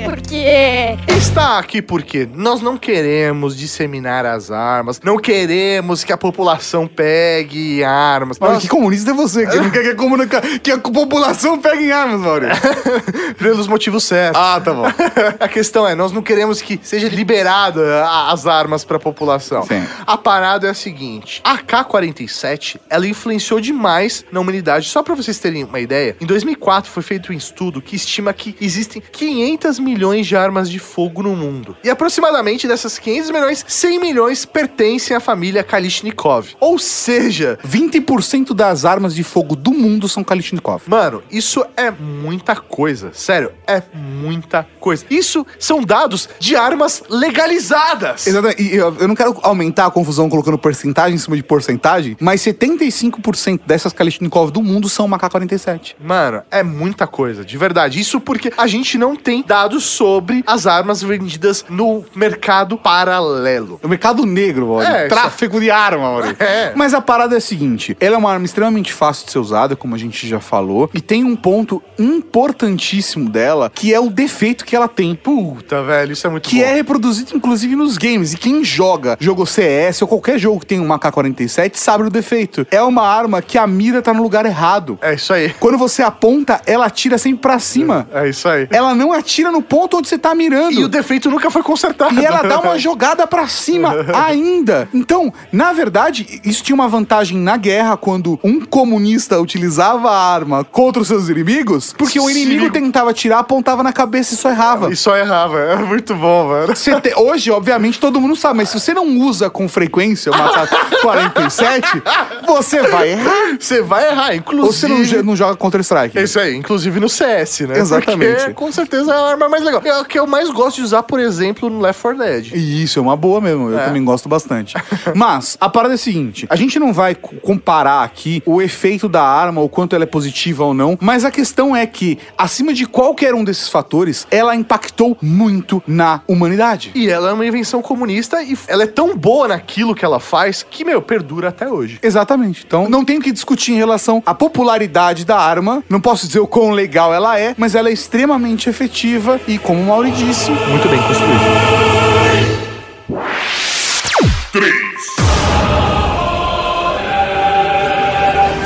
Por quê? Está aqui porque nós não queremos disseminar as armas, não queremos que a população pegue armas. Olha, Nós- que comunista é você, que [LAUGHS] não quer que a, comunica- que a população pegue armas, Maurício. [LAUGHS] pelos motivos certos. Ah, tá bom. [LAUGHS] a questão é, nós não queremos que seja liberada a- as armas para a população. Sim. A parada é a seguinte: a K-47 ela influenciou demais na humanidade. Só para vocês terem uma ideia, em 2004 foi feito um estudo que estima que existem 500 milhões de armas de fogo no mundo. E aproximadamente dessas 500 milhões, 100 milhões pertencem à família Kalishnikov. Ou seja, 20% das armas de fogo do mundo são Kalishnikov. Mano, isso é muita coisa. Sério, é muita coisa. Isso são dados de armas legalizadas. Exatamente. E eu, eu não quero aumentar a confusão colocando porcentagem em cima de porcentagem, mas 75% dessas Kalishnikov do mundo são uma K-47. Mano, é muita coisa, de verdade. Isso porque a gente não tem dados sobre as armas vendidas no mercado paralelo. O mercado negro, Mauri. É, Tráfico de arma, Mauri. É. Mas a parada é a seguinte: ela é uma arma extremamente fácil de ser usada, como a gente já falou, e tem um ponto importantíssimo dela, que é o defeito que ela tem. Puta, velho, isso é muito Que bom. é reproduzido, inclusive, nos games. E quem joga, jogou CS ou qualquer jogo que tem uma K-47, sabe o defeito. É uma arma que a mira tá no lugar errado. É isso aí. Quando você aponta, ela atira sempre pra cima. Cima. É isso aí. Ela não atira no ponto onde você tá mirando. E o defeito nunca foi consertado. E ela dá uma jogada pra cima [LAUGHS] ainda. Então, na verdade, isso tinha uma vantagem na guerra quando um comunista utilizava a arma contra os seus inimigos, porque o Sim. inimigo tentava atirar, apontava na cabeça e só errava. E só errava. É muito bom, velho. Te- Hoje, obviamente, todo mundo sabe, mas se você não usa com frequência uma K-47, você vai errar. Você vai errar, inclusive. Ou você não, não joga Counter-Strike. É isso aí, inclusive no CS, né? Exatamente. Porque, com certeza é a arma mais legal. É o que eu mais gosto de usar, por exemplo, no Left 4 Dead. E isso é uma boa mesmo, eu É. também gosto bastante. [LAUGHS] Mas a parada é a seguinte: a gente não vai co- comparar aqui o efeito da arma, o quanto ela é positiva ou não, mas a questão é que, acima de qualquer um desses fatores, ela impactou muito na humanidade. E ela é uma invenção comunista e ela é tão boa naquilo que ela faz que, meu, perdura até hoje. Exatamente. Então, não tenho que discutir em relação à popularidade da arma. Não posso dizer o quão legal ela é, mas ela é extremamente efetiva e, como o Mauri disse, Muito bem construído.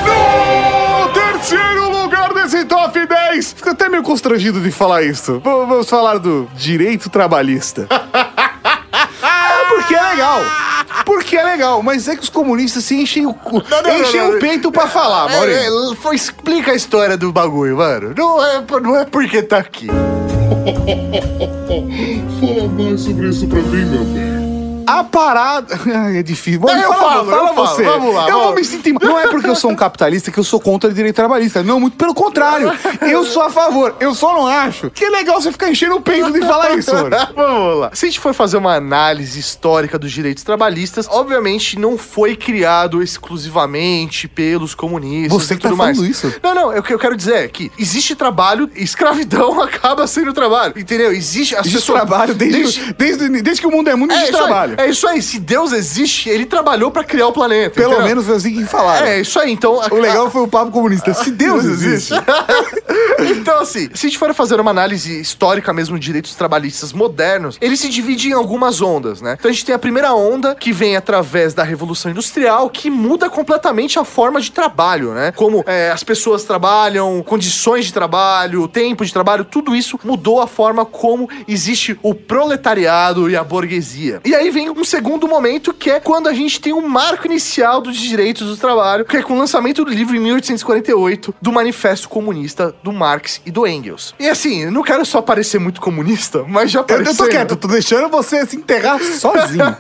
No terceiro lugar desse top 10. Fico até meio constrangido de falar isso. Vamos falar do direito trabalhista. [LAUGHS] É porque é legal. Porque é legal, mas é que os comunistas se enchem o, cu- Não, não, enchem não, não. o peito pra falar, É, Maurício. é, foi- explica a história do bagulho, mano. Não é, não é porque tá aqui. [LAUGHS] Fala mais sobre isso pra mim, meu bem. A parada. [LAUGHS] Ai, é difícil. Bom, eu falo, fala eu falo. você. Vamos lá, Eu vamos. vou me sentir. Não é porque eu sou um capitalista que eu sou contra o direito trabalhista. Não, muito pelo contrário. Eu sou a favor. Eu só não acho que é legal você ficar enchendo o peito de falar isso, [LAUGHS] mano. Vamos lá. Se a gente for fazer uma análise histórica dos direitos trabalhistas, obviamente não foi criado exclusivamente pelos comunistas Você e que tá tudo mais. falando isso? Não, não, o que eu quero dizer é que existe trabalho, escravidão [LAUGHS] acaba sendo trabalho, entendeu? Existe as Existe pessoas... trabalho desde, desde, desde, desde que o mundo é mundo, É existe trabalho. aí, é isso aí, se Deus existe, ele trabalhou pra criar o planeta. Pelo entendeu? menos foi assim que falaram. É, isso aí, então... O legal foi o papo comunista. Se [LAUGHS] Deus existe. [LAUGHS] então, assim, se a gente for fazer uma análise histórica mesmo de direitos trabalhistas modernos, ele se divide em algumas ondas, né? Então a gente tem a primeira onda, que vem através da Revolução Industrial, que muda completamente a forma de trabalho, né? Como é, as pessoas trabalham, condições de trabalho, tempo de trabalho, tudo isso mudou a forma como existe o proletariado e a burguesia. E aí vem um segundo momento, que é quando a gente tem um marco inicial dos direitos do trabalho, que é com o lançamento do livro em 1848 do Manifesto Comunista do Marx e do Engels. E assim, eu não quero só parecer muito comunista, mas já Eu, parecendo... eu tô quieto, eu tô deixando você se enterrar [LAUGHS] sozinho.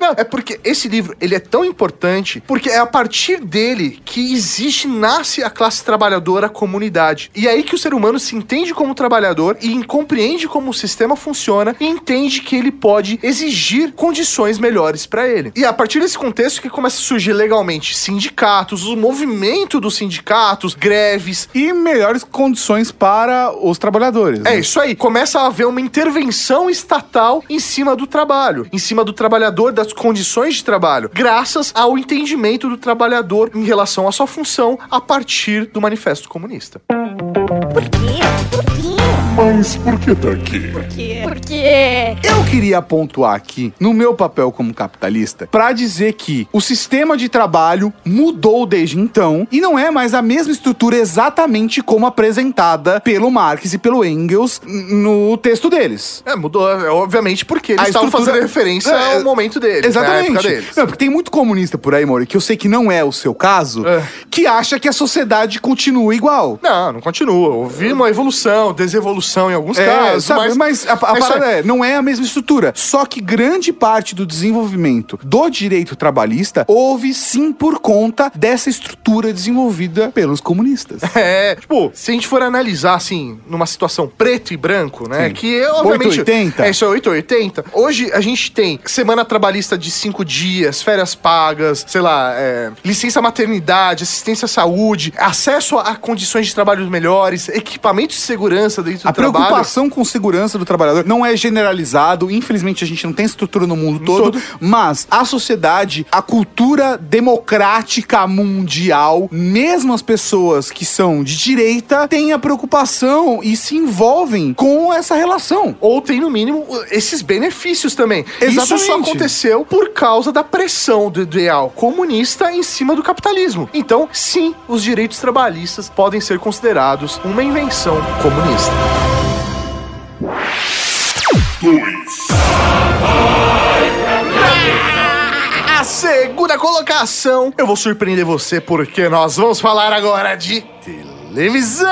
Não, é porque esse livro, ele é tão importante, porque é a partir dele que existe, nasce a classe trabalhadora, a comunidade. E é aí que o ser humano se entende como trabalhador e compreende como o sistema funciona e entende que ele pode exigir condições melhores pra ele. E é a partir desse contexto que começa a surgir legalmente sindicatos, o movimento dos sindicatos, greves, E melhores condições para os trabalhadores. é né? isso aí. Começa a haver uma intervenção estatal em cima do trabalho, em cima do trabalhador, das condições de trabalho, graças ao entendimento do trabalhador em relação à sua função a partir do Manifesto Comunista. Por quê? Por quê? Mas por que tá aqui? Por quê? Eu queria pontuar aqui, no meu papel como capitalista, pra dizer que o sistema de trabalho mudou desde então e não é mais a mesma estrutura exatamente como apresentada pelo Marx e pelo Engels no texto deles. É, mudou, é, obviamente, porque eles A estavam estrutura- fazendo referência É, ao momento deles, na Exatamente. época deles. Não, porque tem muito comunista por aí, Mori, que eu sei que não é o seu caso, É. que acha que a sociedade continua igual. Não, não continua. Houve uma evolução, desevolução em alguns É, casos, sabe, mas, a, a isso parada é, não é a mesma estrutura. Só que grande parte do desenvolvimento do direito trabalhista houve sim por conta dessa estrutura desenvolvida pelos comunistas. [LAUGHS] É, tipo, se a gente for analisar, assim, numa situação preto e branco, né? Sim. Que, obviamente... 880. É, isso é 880. Hoje, a gente tem semana trabalhista de cinco dias, férias pagas, sei lá, é, licença maternidade, assistência à saúde, acesso a condições de trabalho melhores, equipamentos de segurança dentro do A. preocupação com segurança do trabalhador não é generalizado. Infelizmente, a gente não tem estrutura no mundo todo, todo. mas a sociedade, a cultura democrática mundial, mesmo as pessoas que são de direita, têm a preocupação e se envolvem com essa relação. Ou tem, no mínimo, esses benefícios também. Isso só Exatamente. aconteceu por causa da pressão do ideal comunista em cima do capitalismo. Então, sim, os direitos trabalhistas podem ser considerados uma invenção comunista. A segunda colocação, eu vou surpreender você porque nós vamos falar agora de televisão.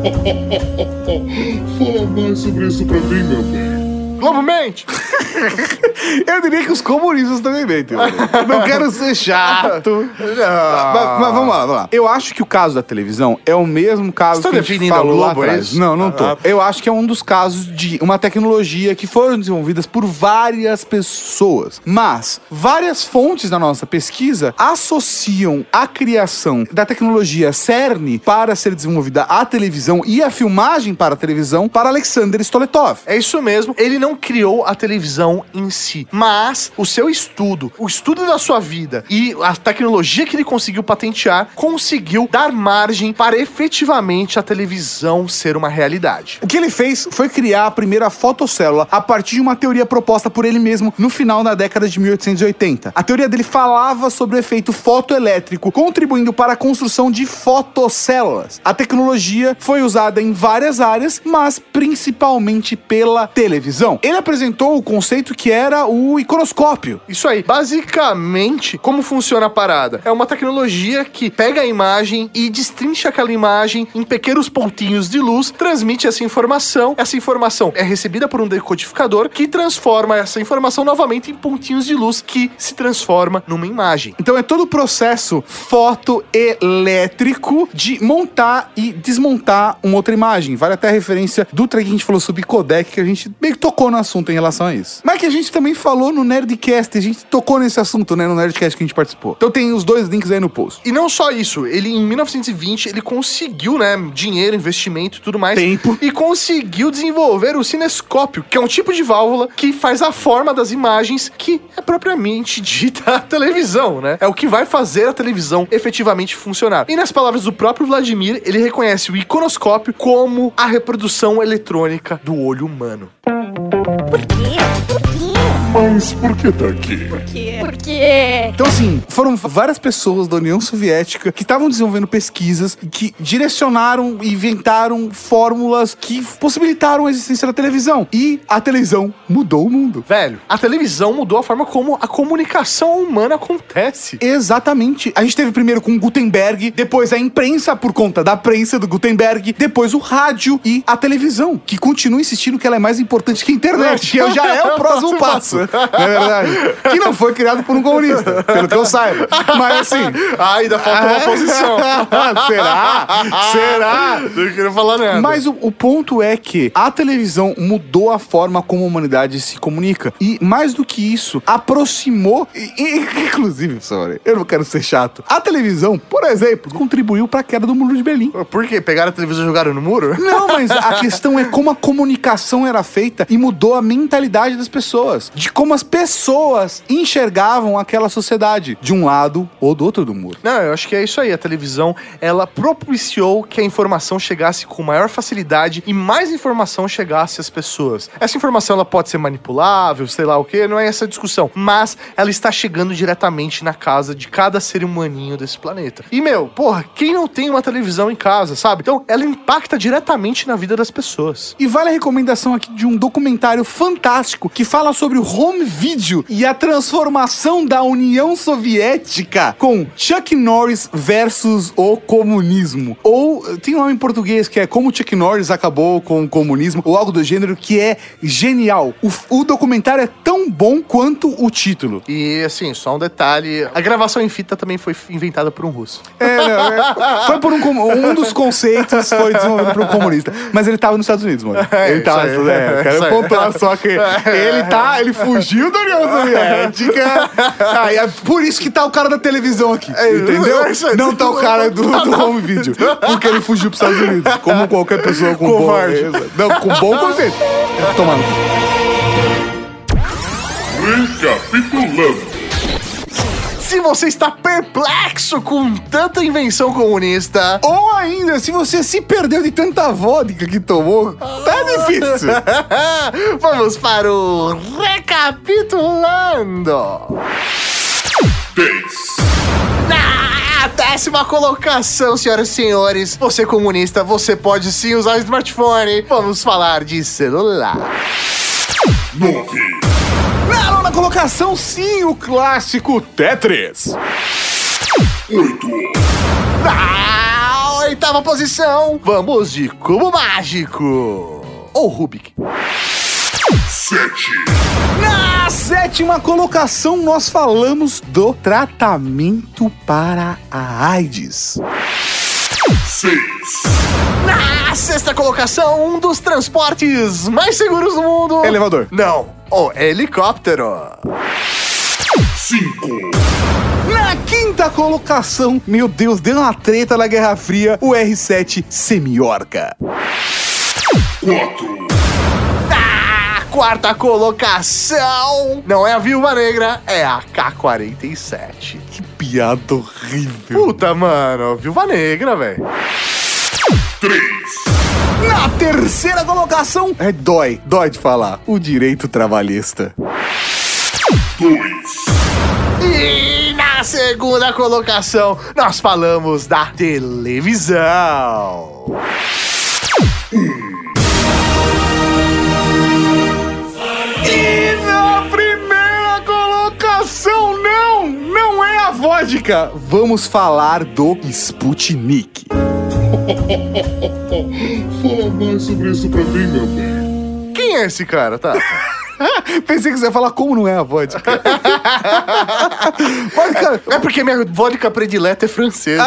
[LAUGHS] Fala mais sobre isso pra mim, meu bem. Globo Mente. [LAUGHS] Eu diria que os comunistas também mentem. mano. Não quero ser chato. Mas, mas vamos lá, vamos lá. Eu acho que o caso da televisão é o mesmo caso Você tá que a gente definindo a falou lá Globo, é atrás. isso? Não, não tô. Ah. Eu acho que é um dos casos de uma tecnologia que foram desenvolvidas por várias pessoas. Mas várias fontes da nossa pesquisa associam a criação da tecnologia CERN para ser desenvolvida a televisão e a filmagem para a televisão para Alexander Stoletov. É isso mesmo. Ele não criou a televisão em si, mas o seu estudo, o estudo da sua vida e a tecnologia que ele conseguiu patentear conseguiu dar margem para efetivamente a televisão ser uma realidade. O que ele fez foi criar a primeira fotocélula a partir de uma teoria proposta por ele mesmo no final da década de 1880. A teoria dele falava sobre o efeito fotoelétrico, contribuindo para a construção de fotocélulas. A tecnologia foi usada em várias áreas, mas principalmente pela televisão. Ele apresentou o conceito que era o iconoscópio. Isso aí. Basicamente, como funciona a parada? É uma tecnologia que pega a imagem e destrincha aquela imagem em pequenos pontinhos de luz, transmite essa informação. Essa informação é recebida por um decodificador que transforma essa informação novamente em pontinhos de luz que se transforma numa imagem. Então é todo o processo fotoelétrico de montar e desmontar uma outra imagem. Vale até a referência do trem que a gente falou sobre codec, que a gente meio que tocou no assunto em relação a isso. Mas que a gente também falou no Nerdcast, a gente tocou nesse assunto, né, no Nerdcast que a gente participou. Então tem os dois links aí no post. E não só isso, ele em 1920 ele conseguiu, né, dinheiro, investimento e tudo mais. Tempo. E conseguiu desenvolver o cinescópio, que é um tipo de válvula que faz a forma das imagens que é propriamente [LAUGHS] dita a televisão, né? É o que vai fazer a televisão efetivamente funcionar. E nas palavras do próprio Vladimir, ele reconhece o iconoscópio como a reprodução eletrônica do olho humano. Por quê? Por quê? Mas por que tá aqui? Por quê? Por quê? Então, assim, foram várias pessoas da União Soviética que estavam desenvolvendo pesquisas e que direcionaram e inventaram fórmulas que possibilitaram a existência da televisão. E a televisão mudou o mundo. Velho, a televisão mudou a forma como a comunicação humana acontece. Exatamente. A gente teve primeiro com Gutenberg, depois a imprensa por conta da prensa do Gutenberg, depois o rádio e a televisão, que continua insistindo que ela é mais importante que a internet, que já é o próximo [LAUGHS] passo. Não é verdade? Que não foi criado por um comunista, pelo que eu saiba. Mas assim. Ah, ainda falta uma posição. [LAUGHS] Será? Será? Não queria falar nada. Mas o, o ponto é que a televisão mudou a forma como a humanidade se comunica. E mais do que isso, aproximou. e- e- [LAUGHS] inclusive, sorry, eu não quero ser chato. A televisão, por exemplo, contribuiu para a queda do muro de Berlim. Por quê? Pegaram a televisão e jogaram no muro? Não, mas a questão é como a comunicação era feita e mudou a mentalidade das pessoas. De como as pessoas enxergavam aquela sociedade, de um lado ou do outro do muro. Não, eu acho que é isso aí. A televisão, ela propiciou que a informação chegasse com maior facilidade e mais informação chegasse às pessoas. Essa informação, ela pode ser manipulável, sei lá o que, não é essa discussão. Mas ela está chegando diretamente na casa de cada ser humaninho desse planeta. E, meu, porra, quem não tem uma televisão em casa, sabe? Então, ela impacta diretamente na vida das pessoas. E vale a recomendação aqui de um documentário fantástico que fala sobre o home video e a transformação da União Soviética com Chuck Norris versus o comunismo. Ou tem um nome em português que é Como Chuck Norris acabou com o comunismo, ou algo do gênero, que é genial. O, o documentário é tão bom quanto o título. E, assim, só um detalhe: a gravação em fita também foi inventada por um russo. É, não, é, foi por um, um dos conceitos foi desenvolvido por um comunista. Mas ele tava nos Estados Unidos, mano. [LAUGHS] É, Ele tava. É, eu Isso quero pontuar só que [LAUGHS] ele tá, ele fugiu fugiu da União Soviética. Ah, é por isso que tá o cara da televisão aqui. entendeu? é isso aí. Não tá o cara do, do home video. Porque ele fugiu pros Estados Unidos. Como qualquer pessoa com Covarde. bom. Não, com bom conceito. Tomando. Recapitulando. Se você está perplexo com tanta invenção comunista, Ou ainda, se você se perdeu de tanta vodka que tomou, tá difícil. [LAUGHS] vamos para o Recapitulando. 10. Na décima colocação, senhoras e senhores, você comunista, você pode sim usar o smartphone. Vamos falar de celular. 9. Na nona colocação, sim, o clássico Tetris. 8. Na oitava posição, vamos de cubo mágico. Ou Rubik. 7. Na sétima colocação, nós falamos do tratamento para a AIDS. 6. Na sexta colocação, um dos transportes mais seguros do mundo. Elevador. Não, o helicóptero. 5. Na quinta colocação, meu Deus, deu uma treta na Guerra Fria, o R7 Semiorca. 4 quarta colocação não é a Viúva Negra, é a K-47. Que piada horrível. Puta, mano, Viúva Negra, velho. Na terceira colocação, é dói, dói de falar, o direito trabalhista. E na segunda colocação, nós falamos da televisão. É vodka. Vamos falar do Sputnik. [LAUGHS] Fala mais sobre isso pra mim, meu bem. Quem é esse cara, tá? [LAUGHS] Pensei que você ia falar como não é a vodka. [LAUGHS] vodka, É porque minha vodka predileta é francesa.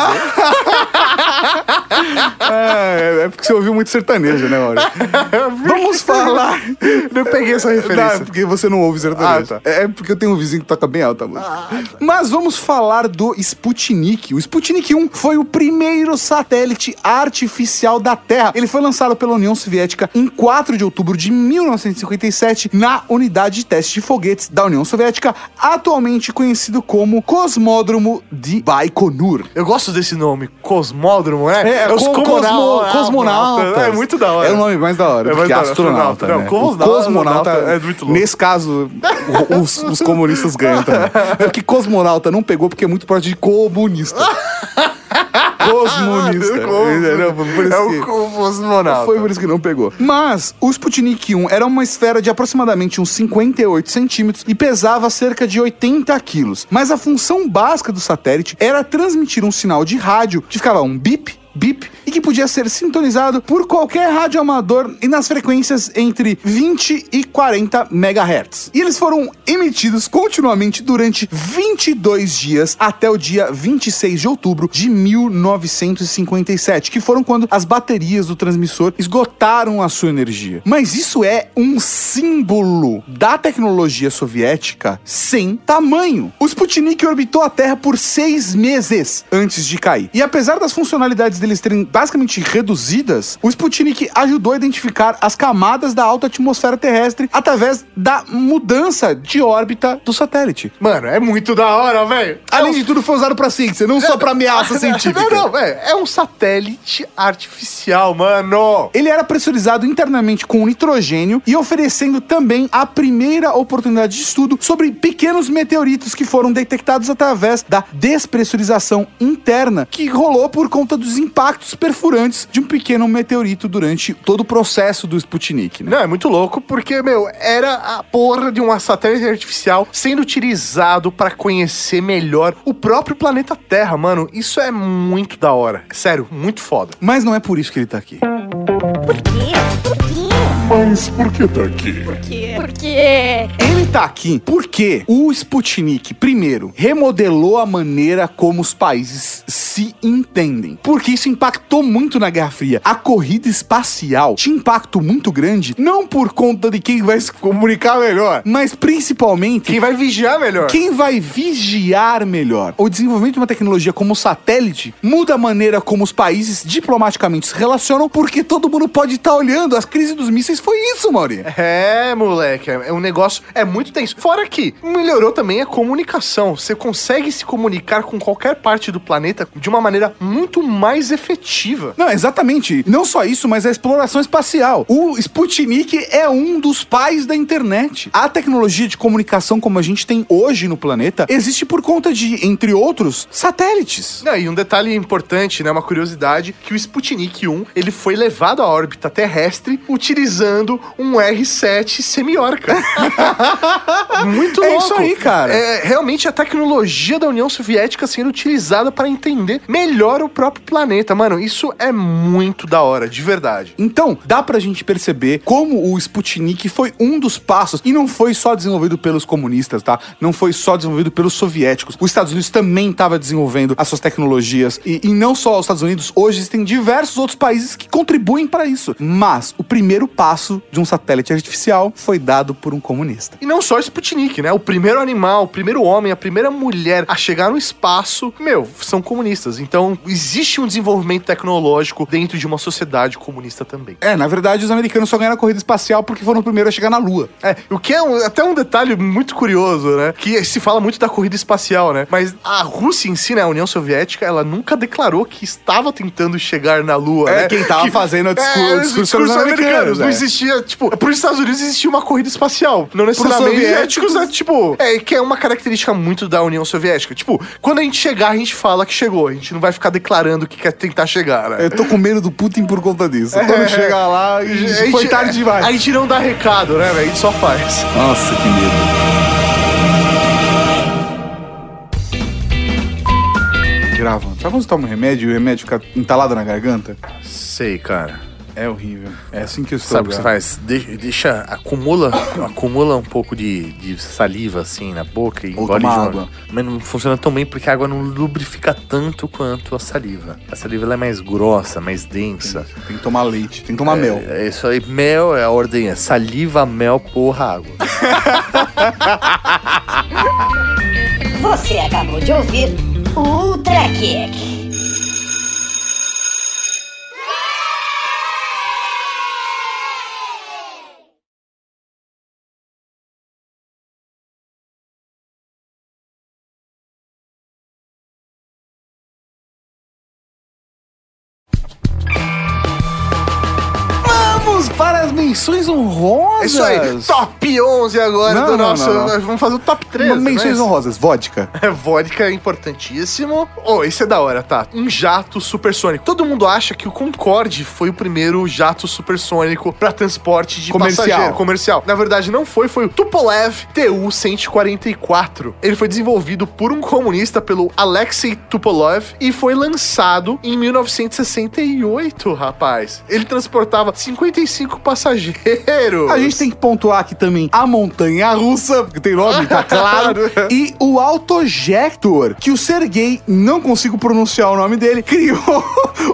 [LAUGHS] é, é porque você ouviu muito sertanejo, né, Mauro? [LAUGHS] Vamos falar. Não peguei essa Não, é referência. porque você não ouve sertanejo. Ah, tá. É porque eu tenho um vizinho que toca bem alta a música. Mas vamos falar do Sputnik. O Sputnik 1 foi o primeiro satélite artificial da Terra. Ele foi lançado pela União Soviética em 4 de outubro de 1957 na unidade de teste de foguetes da União Soviética, atualmente conhecido como Cosmódromo de Baikonur. Eu gosto desse nome, Cosmódromo, né? É, os co- cosmonau- cosmo- cosmonautas. É muito da hora. É o nome mais da hora, É mais é da hora, astronauta. né? Não, cosmonauta- O cosmonauta, é muito louco. Nesse caso, os, os comunistas ganham também. É que cosmonauta não pegou porque é muito próximo de comunista. [LAUGHS] Cosmonista. [LAUGHS] Por isso É o cosmonauta. foi por isso que não pegou. Mas o Sputnik 1 era uma esfera de aproximadamente uns 58 centímetros e pesava cerca de 80 quilos. Mas a função básica do satélite era transmitir um sinal de rádio que ficava um bip, bip, e que podia ser sintonizado por qualquer rádio amador e nas frequências entre 20 e 40 MHz. E eles foram emitidos continuamente durante 22 dias até o dia 26 de outubro de 1957, que foram quando as baterias do transmissor esgotaram a sua energia. Mas isso é um símbolo da tecnologia soviética sem tamanho. O Sputnik orbitou a Terra por seis meses antes de cair. E apesar das funcionalidades deles terem basicamente reduzidas, o Sputnik ajudou a identificar as camadas da alta atmosfera terrestre através da mudança de órbita do satélite. Mano, é muito da hora, velho. Além de tudo, foi usado pra ciência, não só pra [LAUGHS] ameaça científica. Não, não, velho. É um satélite artificial, mano. Ele era pressurizado internamente com nitrogênio e oferecendo também a primeira oportunidade de estudo sobre pequenos meteoritos que foram detectados através da despressurização interna que rolou por conta dos impactos perfurantes de um pequeno meteorito durante todo o processo do Sputnik. Né? Não, é muito louco porque, meu, era a porra de uma satélite artificial sendo utilizado pra conhecer melhor o próprio planeta Terra, mano. Isso é muito da hora. Sério, muito foda. Mas não é por isso que ele tá aqui. Por quê? Por quê? Mas por que tá aqui? Por quê? Por quê? Ele tá aqui porque o Sputnik, primeiro, remodelou a maneira como os países se entendem. Porque isso impactou muito na Guerra Fria. A corrida espacial tinha impacto muito grande, não por conta de quem vai se comunicar melhor, mas principalmente Quem vai vigiar melhor? quem vai vigiar melhor? O desenvolvimento de uma tecnologia como o satélite muda a maneira como os países diplomaticamente se relacionam, porque todo mundo pode estar olhando. As crises dos mísseis foi isso, Mauri. É, moleque, é um negócio, é muito tenso. Fora que melhorou também a comunicação. Você consegue se comunicar com qualquer parte do planeta de uma maneira muito mais efetiva. Não, exatamente. Não só isso, mas a exploração espacial. O Sputnik é um dos pais da internet. A tecnologia de comunicação como a gente tem hoje no planeta existe por conta de, entre outros, satélites. Não, e um detalhe importante, né, uma curiosidade, que o Sputnik 1, ele foi levado à órbita terrestre utilizando um R7 semiorca. [LAUGHS] Muito É louco. isso aí, cara. É realmente a tecnologia da União Soviética sendo utilizada para entender melhor o próprio planeta. Mano, isso é muito da hora, de verdade. Então, dá pra gente perceber como o Sputnik foi um dos passos, e não foi só desenvolvido pelos comunistas, tá? Não foi só desenvolvido pelos soviéticos. Os Estados Unidos também estava desenvolvendo as suas tecnologias, e, e não só os Estados Unidos, hoje existem diversos outros países que contribuem para isso. Mas o primeiro passo de um satélite artificial foi dado por um comunista. E não só Sputnik, né? O primeiro animal, o primeiro homem, a primeira mulher a chegar no espaço, meu, são comunistas. Então, existe um desenvolvimento tecnológico dentro de uma sociedade comunista também. É, na verdade, os americanos só ganharam a corrida espacial porque foram os primeiros a chegar na Lua. É, o que é um- até um detalhe muito curioso, né? Que se fala muito da corrida espacial, né? Mas a Rússia em si, né? A União Soviética, ela nunca declarou que estava tentando chegar na Lua, É, né? quem tava Que- fazendo o [LAUGHS] discurso- é, o os discurso discursos dos americanos. americanos, Não é. Existia, tipo... Pros Estados Unidos existia uma corrida espacial. Não necessariamente... soviéticos- é, tipo... É, que é uma característica muito da União Soviética. Tipo, quando a gente chegar, a gente fala que chegou. A gente não vai ficar declarando que quer tentar chegar, né? Eu tô com medo do Putin por conta disso. Quando chegar lá, A gente- foi tarde demais. A gente não dá recado, né, velho? A gente só faz. Nossa, que medo. Gravando. Sabe quando você toma um remédio e o remédio fica entalado na garganta? Sei, cara. É horrível. É assim que eu estou. Sabe o que você faz? De- deixa, acumula, acumula um pouco de, de saliva assim na boca e Ou engole água. Mas não funciona tão bem porque a água não lubrifica tanto quanto a saliva. A saliva ela é mais grossa, mais densa. Tem que tomar leite, tem que tomar mel. É isso aí, mel é a ordem, é saliva, mel, porra, água. [LAUGHS] Você acabou de ouvir o Ultra Kick. Menções honrosas. É isso aí, top 11 agora Não, do não, nosso. não, nós Vamos fazer o top 3. Menções honrosas. Vodka. [LAUGHS] É, vodka é importantíssimo. Oh, esse é da hora, tá? Um jato supersônico. Todo mundo acha que o Concorde foi o primeiro jato supersônico pra transporte de Comercial. passageiro comercial. Na verdade, não foi, foi o Tupolev Tu-144. Ele foi desenvolvido por um comunista pelo Alexei Tupolev e foi lançado em 1968, rapaz. Ele transportava 55 passageiros. A gente tem que pontuar aqui também a montanha russa, porque tem nome, tá [LAUGHS] claro. e o autojector, que o Sergei, não consigo pronunciar o nome dele, [LAUGHS] criou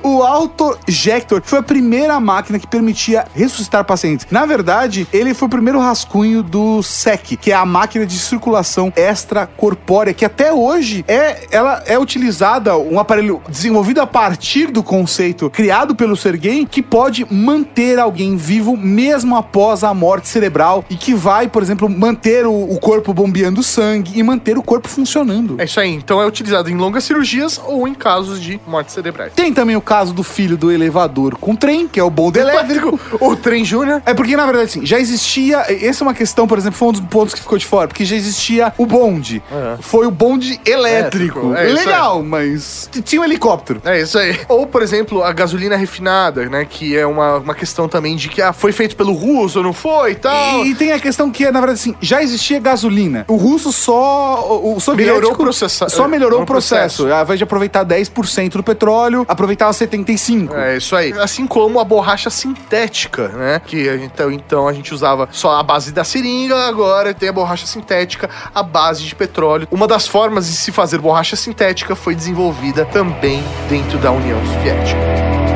o autojector. Foi a primeira máquina que permitia ressuscitar pacientes. Na verdade, ele foi o primeiro rascunho do SEC, que é a máquina de circulação extracorpórea, que até hoje é ela é utilizada, um aparelho desenvolvido a partir do conceito criado pelo Sergei, que pode manter alguém vivo mesmo após a morte cerebral e que vai, por exemplo, manter o, o corpo bombeando sangue e manter o corpo funcionando. É isso aí. Então é utilizado em longas cirurgias ou em casos de mortes cerebrais. Tem também o caso do filho do elevador com trem, que é o bonde elétrico. [LAUGHS] O trem Júnior. É porque, na verdade, assim, já existia. Essa é uma questão, por exemplo, foi um dos pontos que ficou de fora, porque já existia o bonde. Foi o bonde elétrico. É Legal, mas tinha um helicóptero. É isso aí. Ou, por exemplo, a gasolina refinada, né? Que é uma, uma questão também de que ah, foi feito pelo russo, não foi e tal. E, e tem a questão que, na verdade, assim, já existia gasolina. O russo só. O, o soviético Melhorou o processa- Só melhorou o o processo. Ao invés de aproveitar 10% do petróleo, aproveitava 75%. É isso aí. Assim como a borracha sintética, né? Que então, então a gente usava só a base da seringa, agora tem a borracha sintética, a base de petróleo. Uma das formas de se fazer borracha sintética foi desenvolvida também dentro da União Soviética.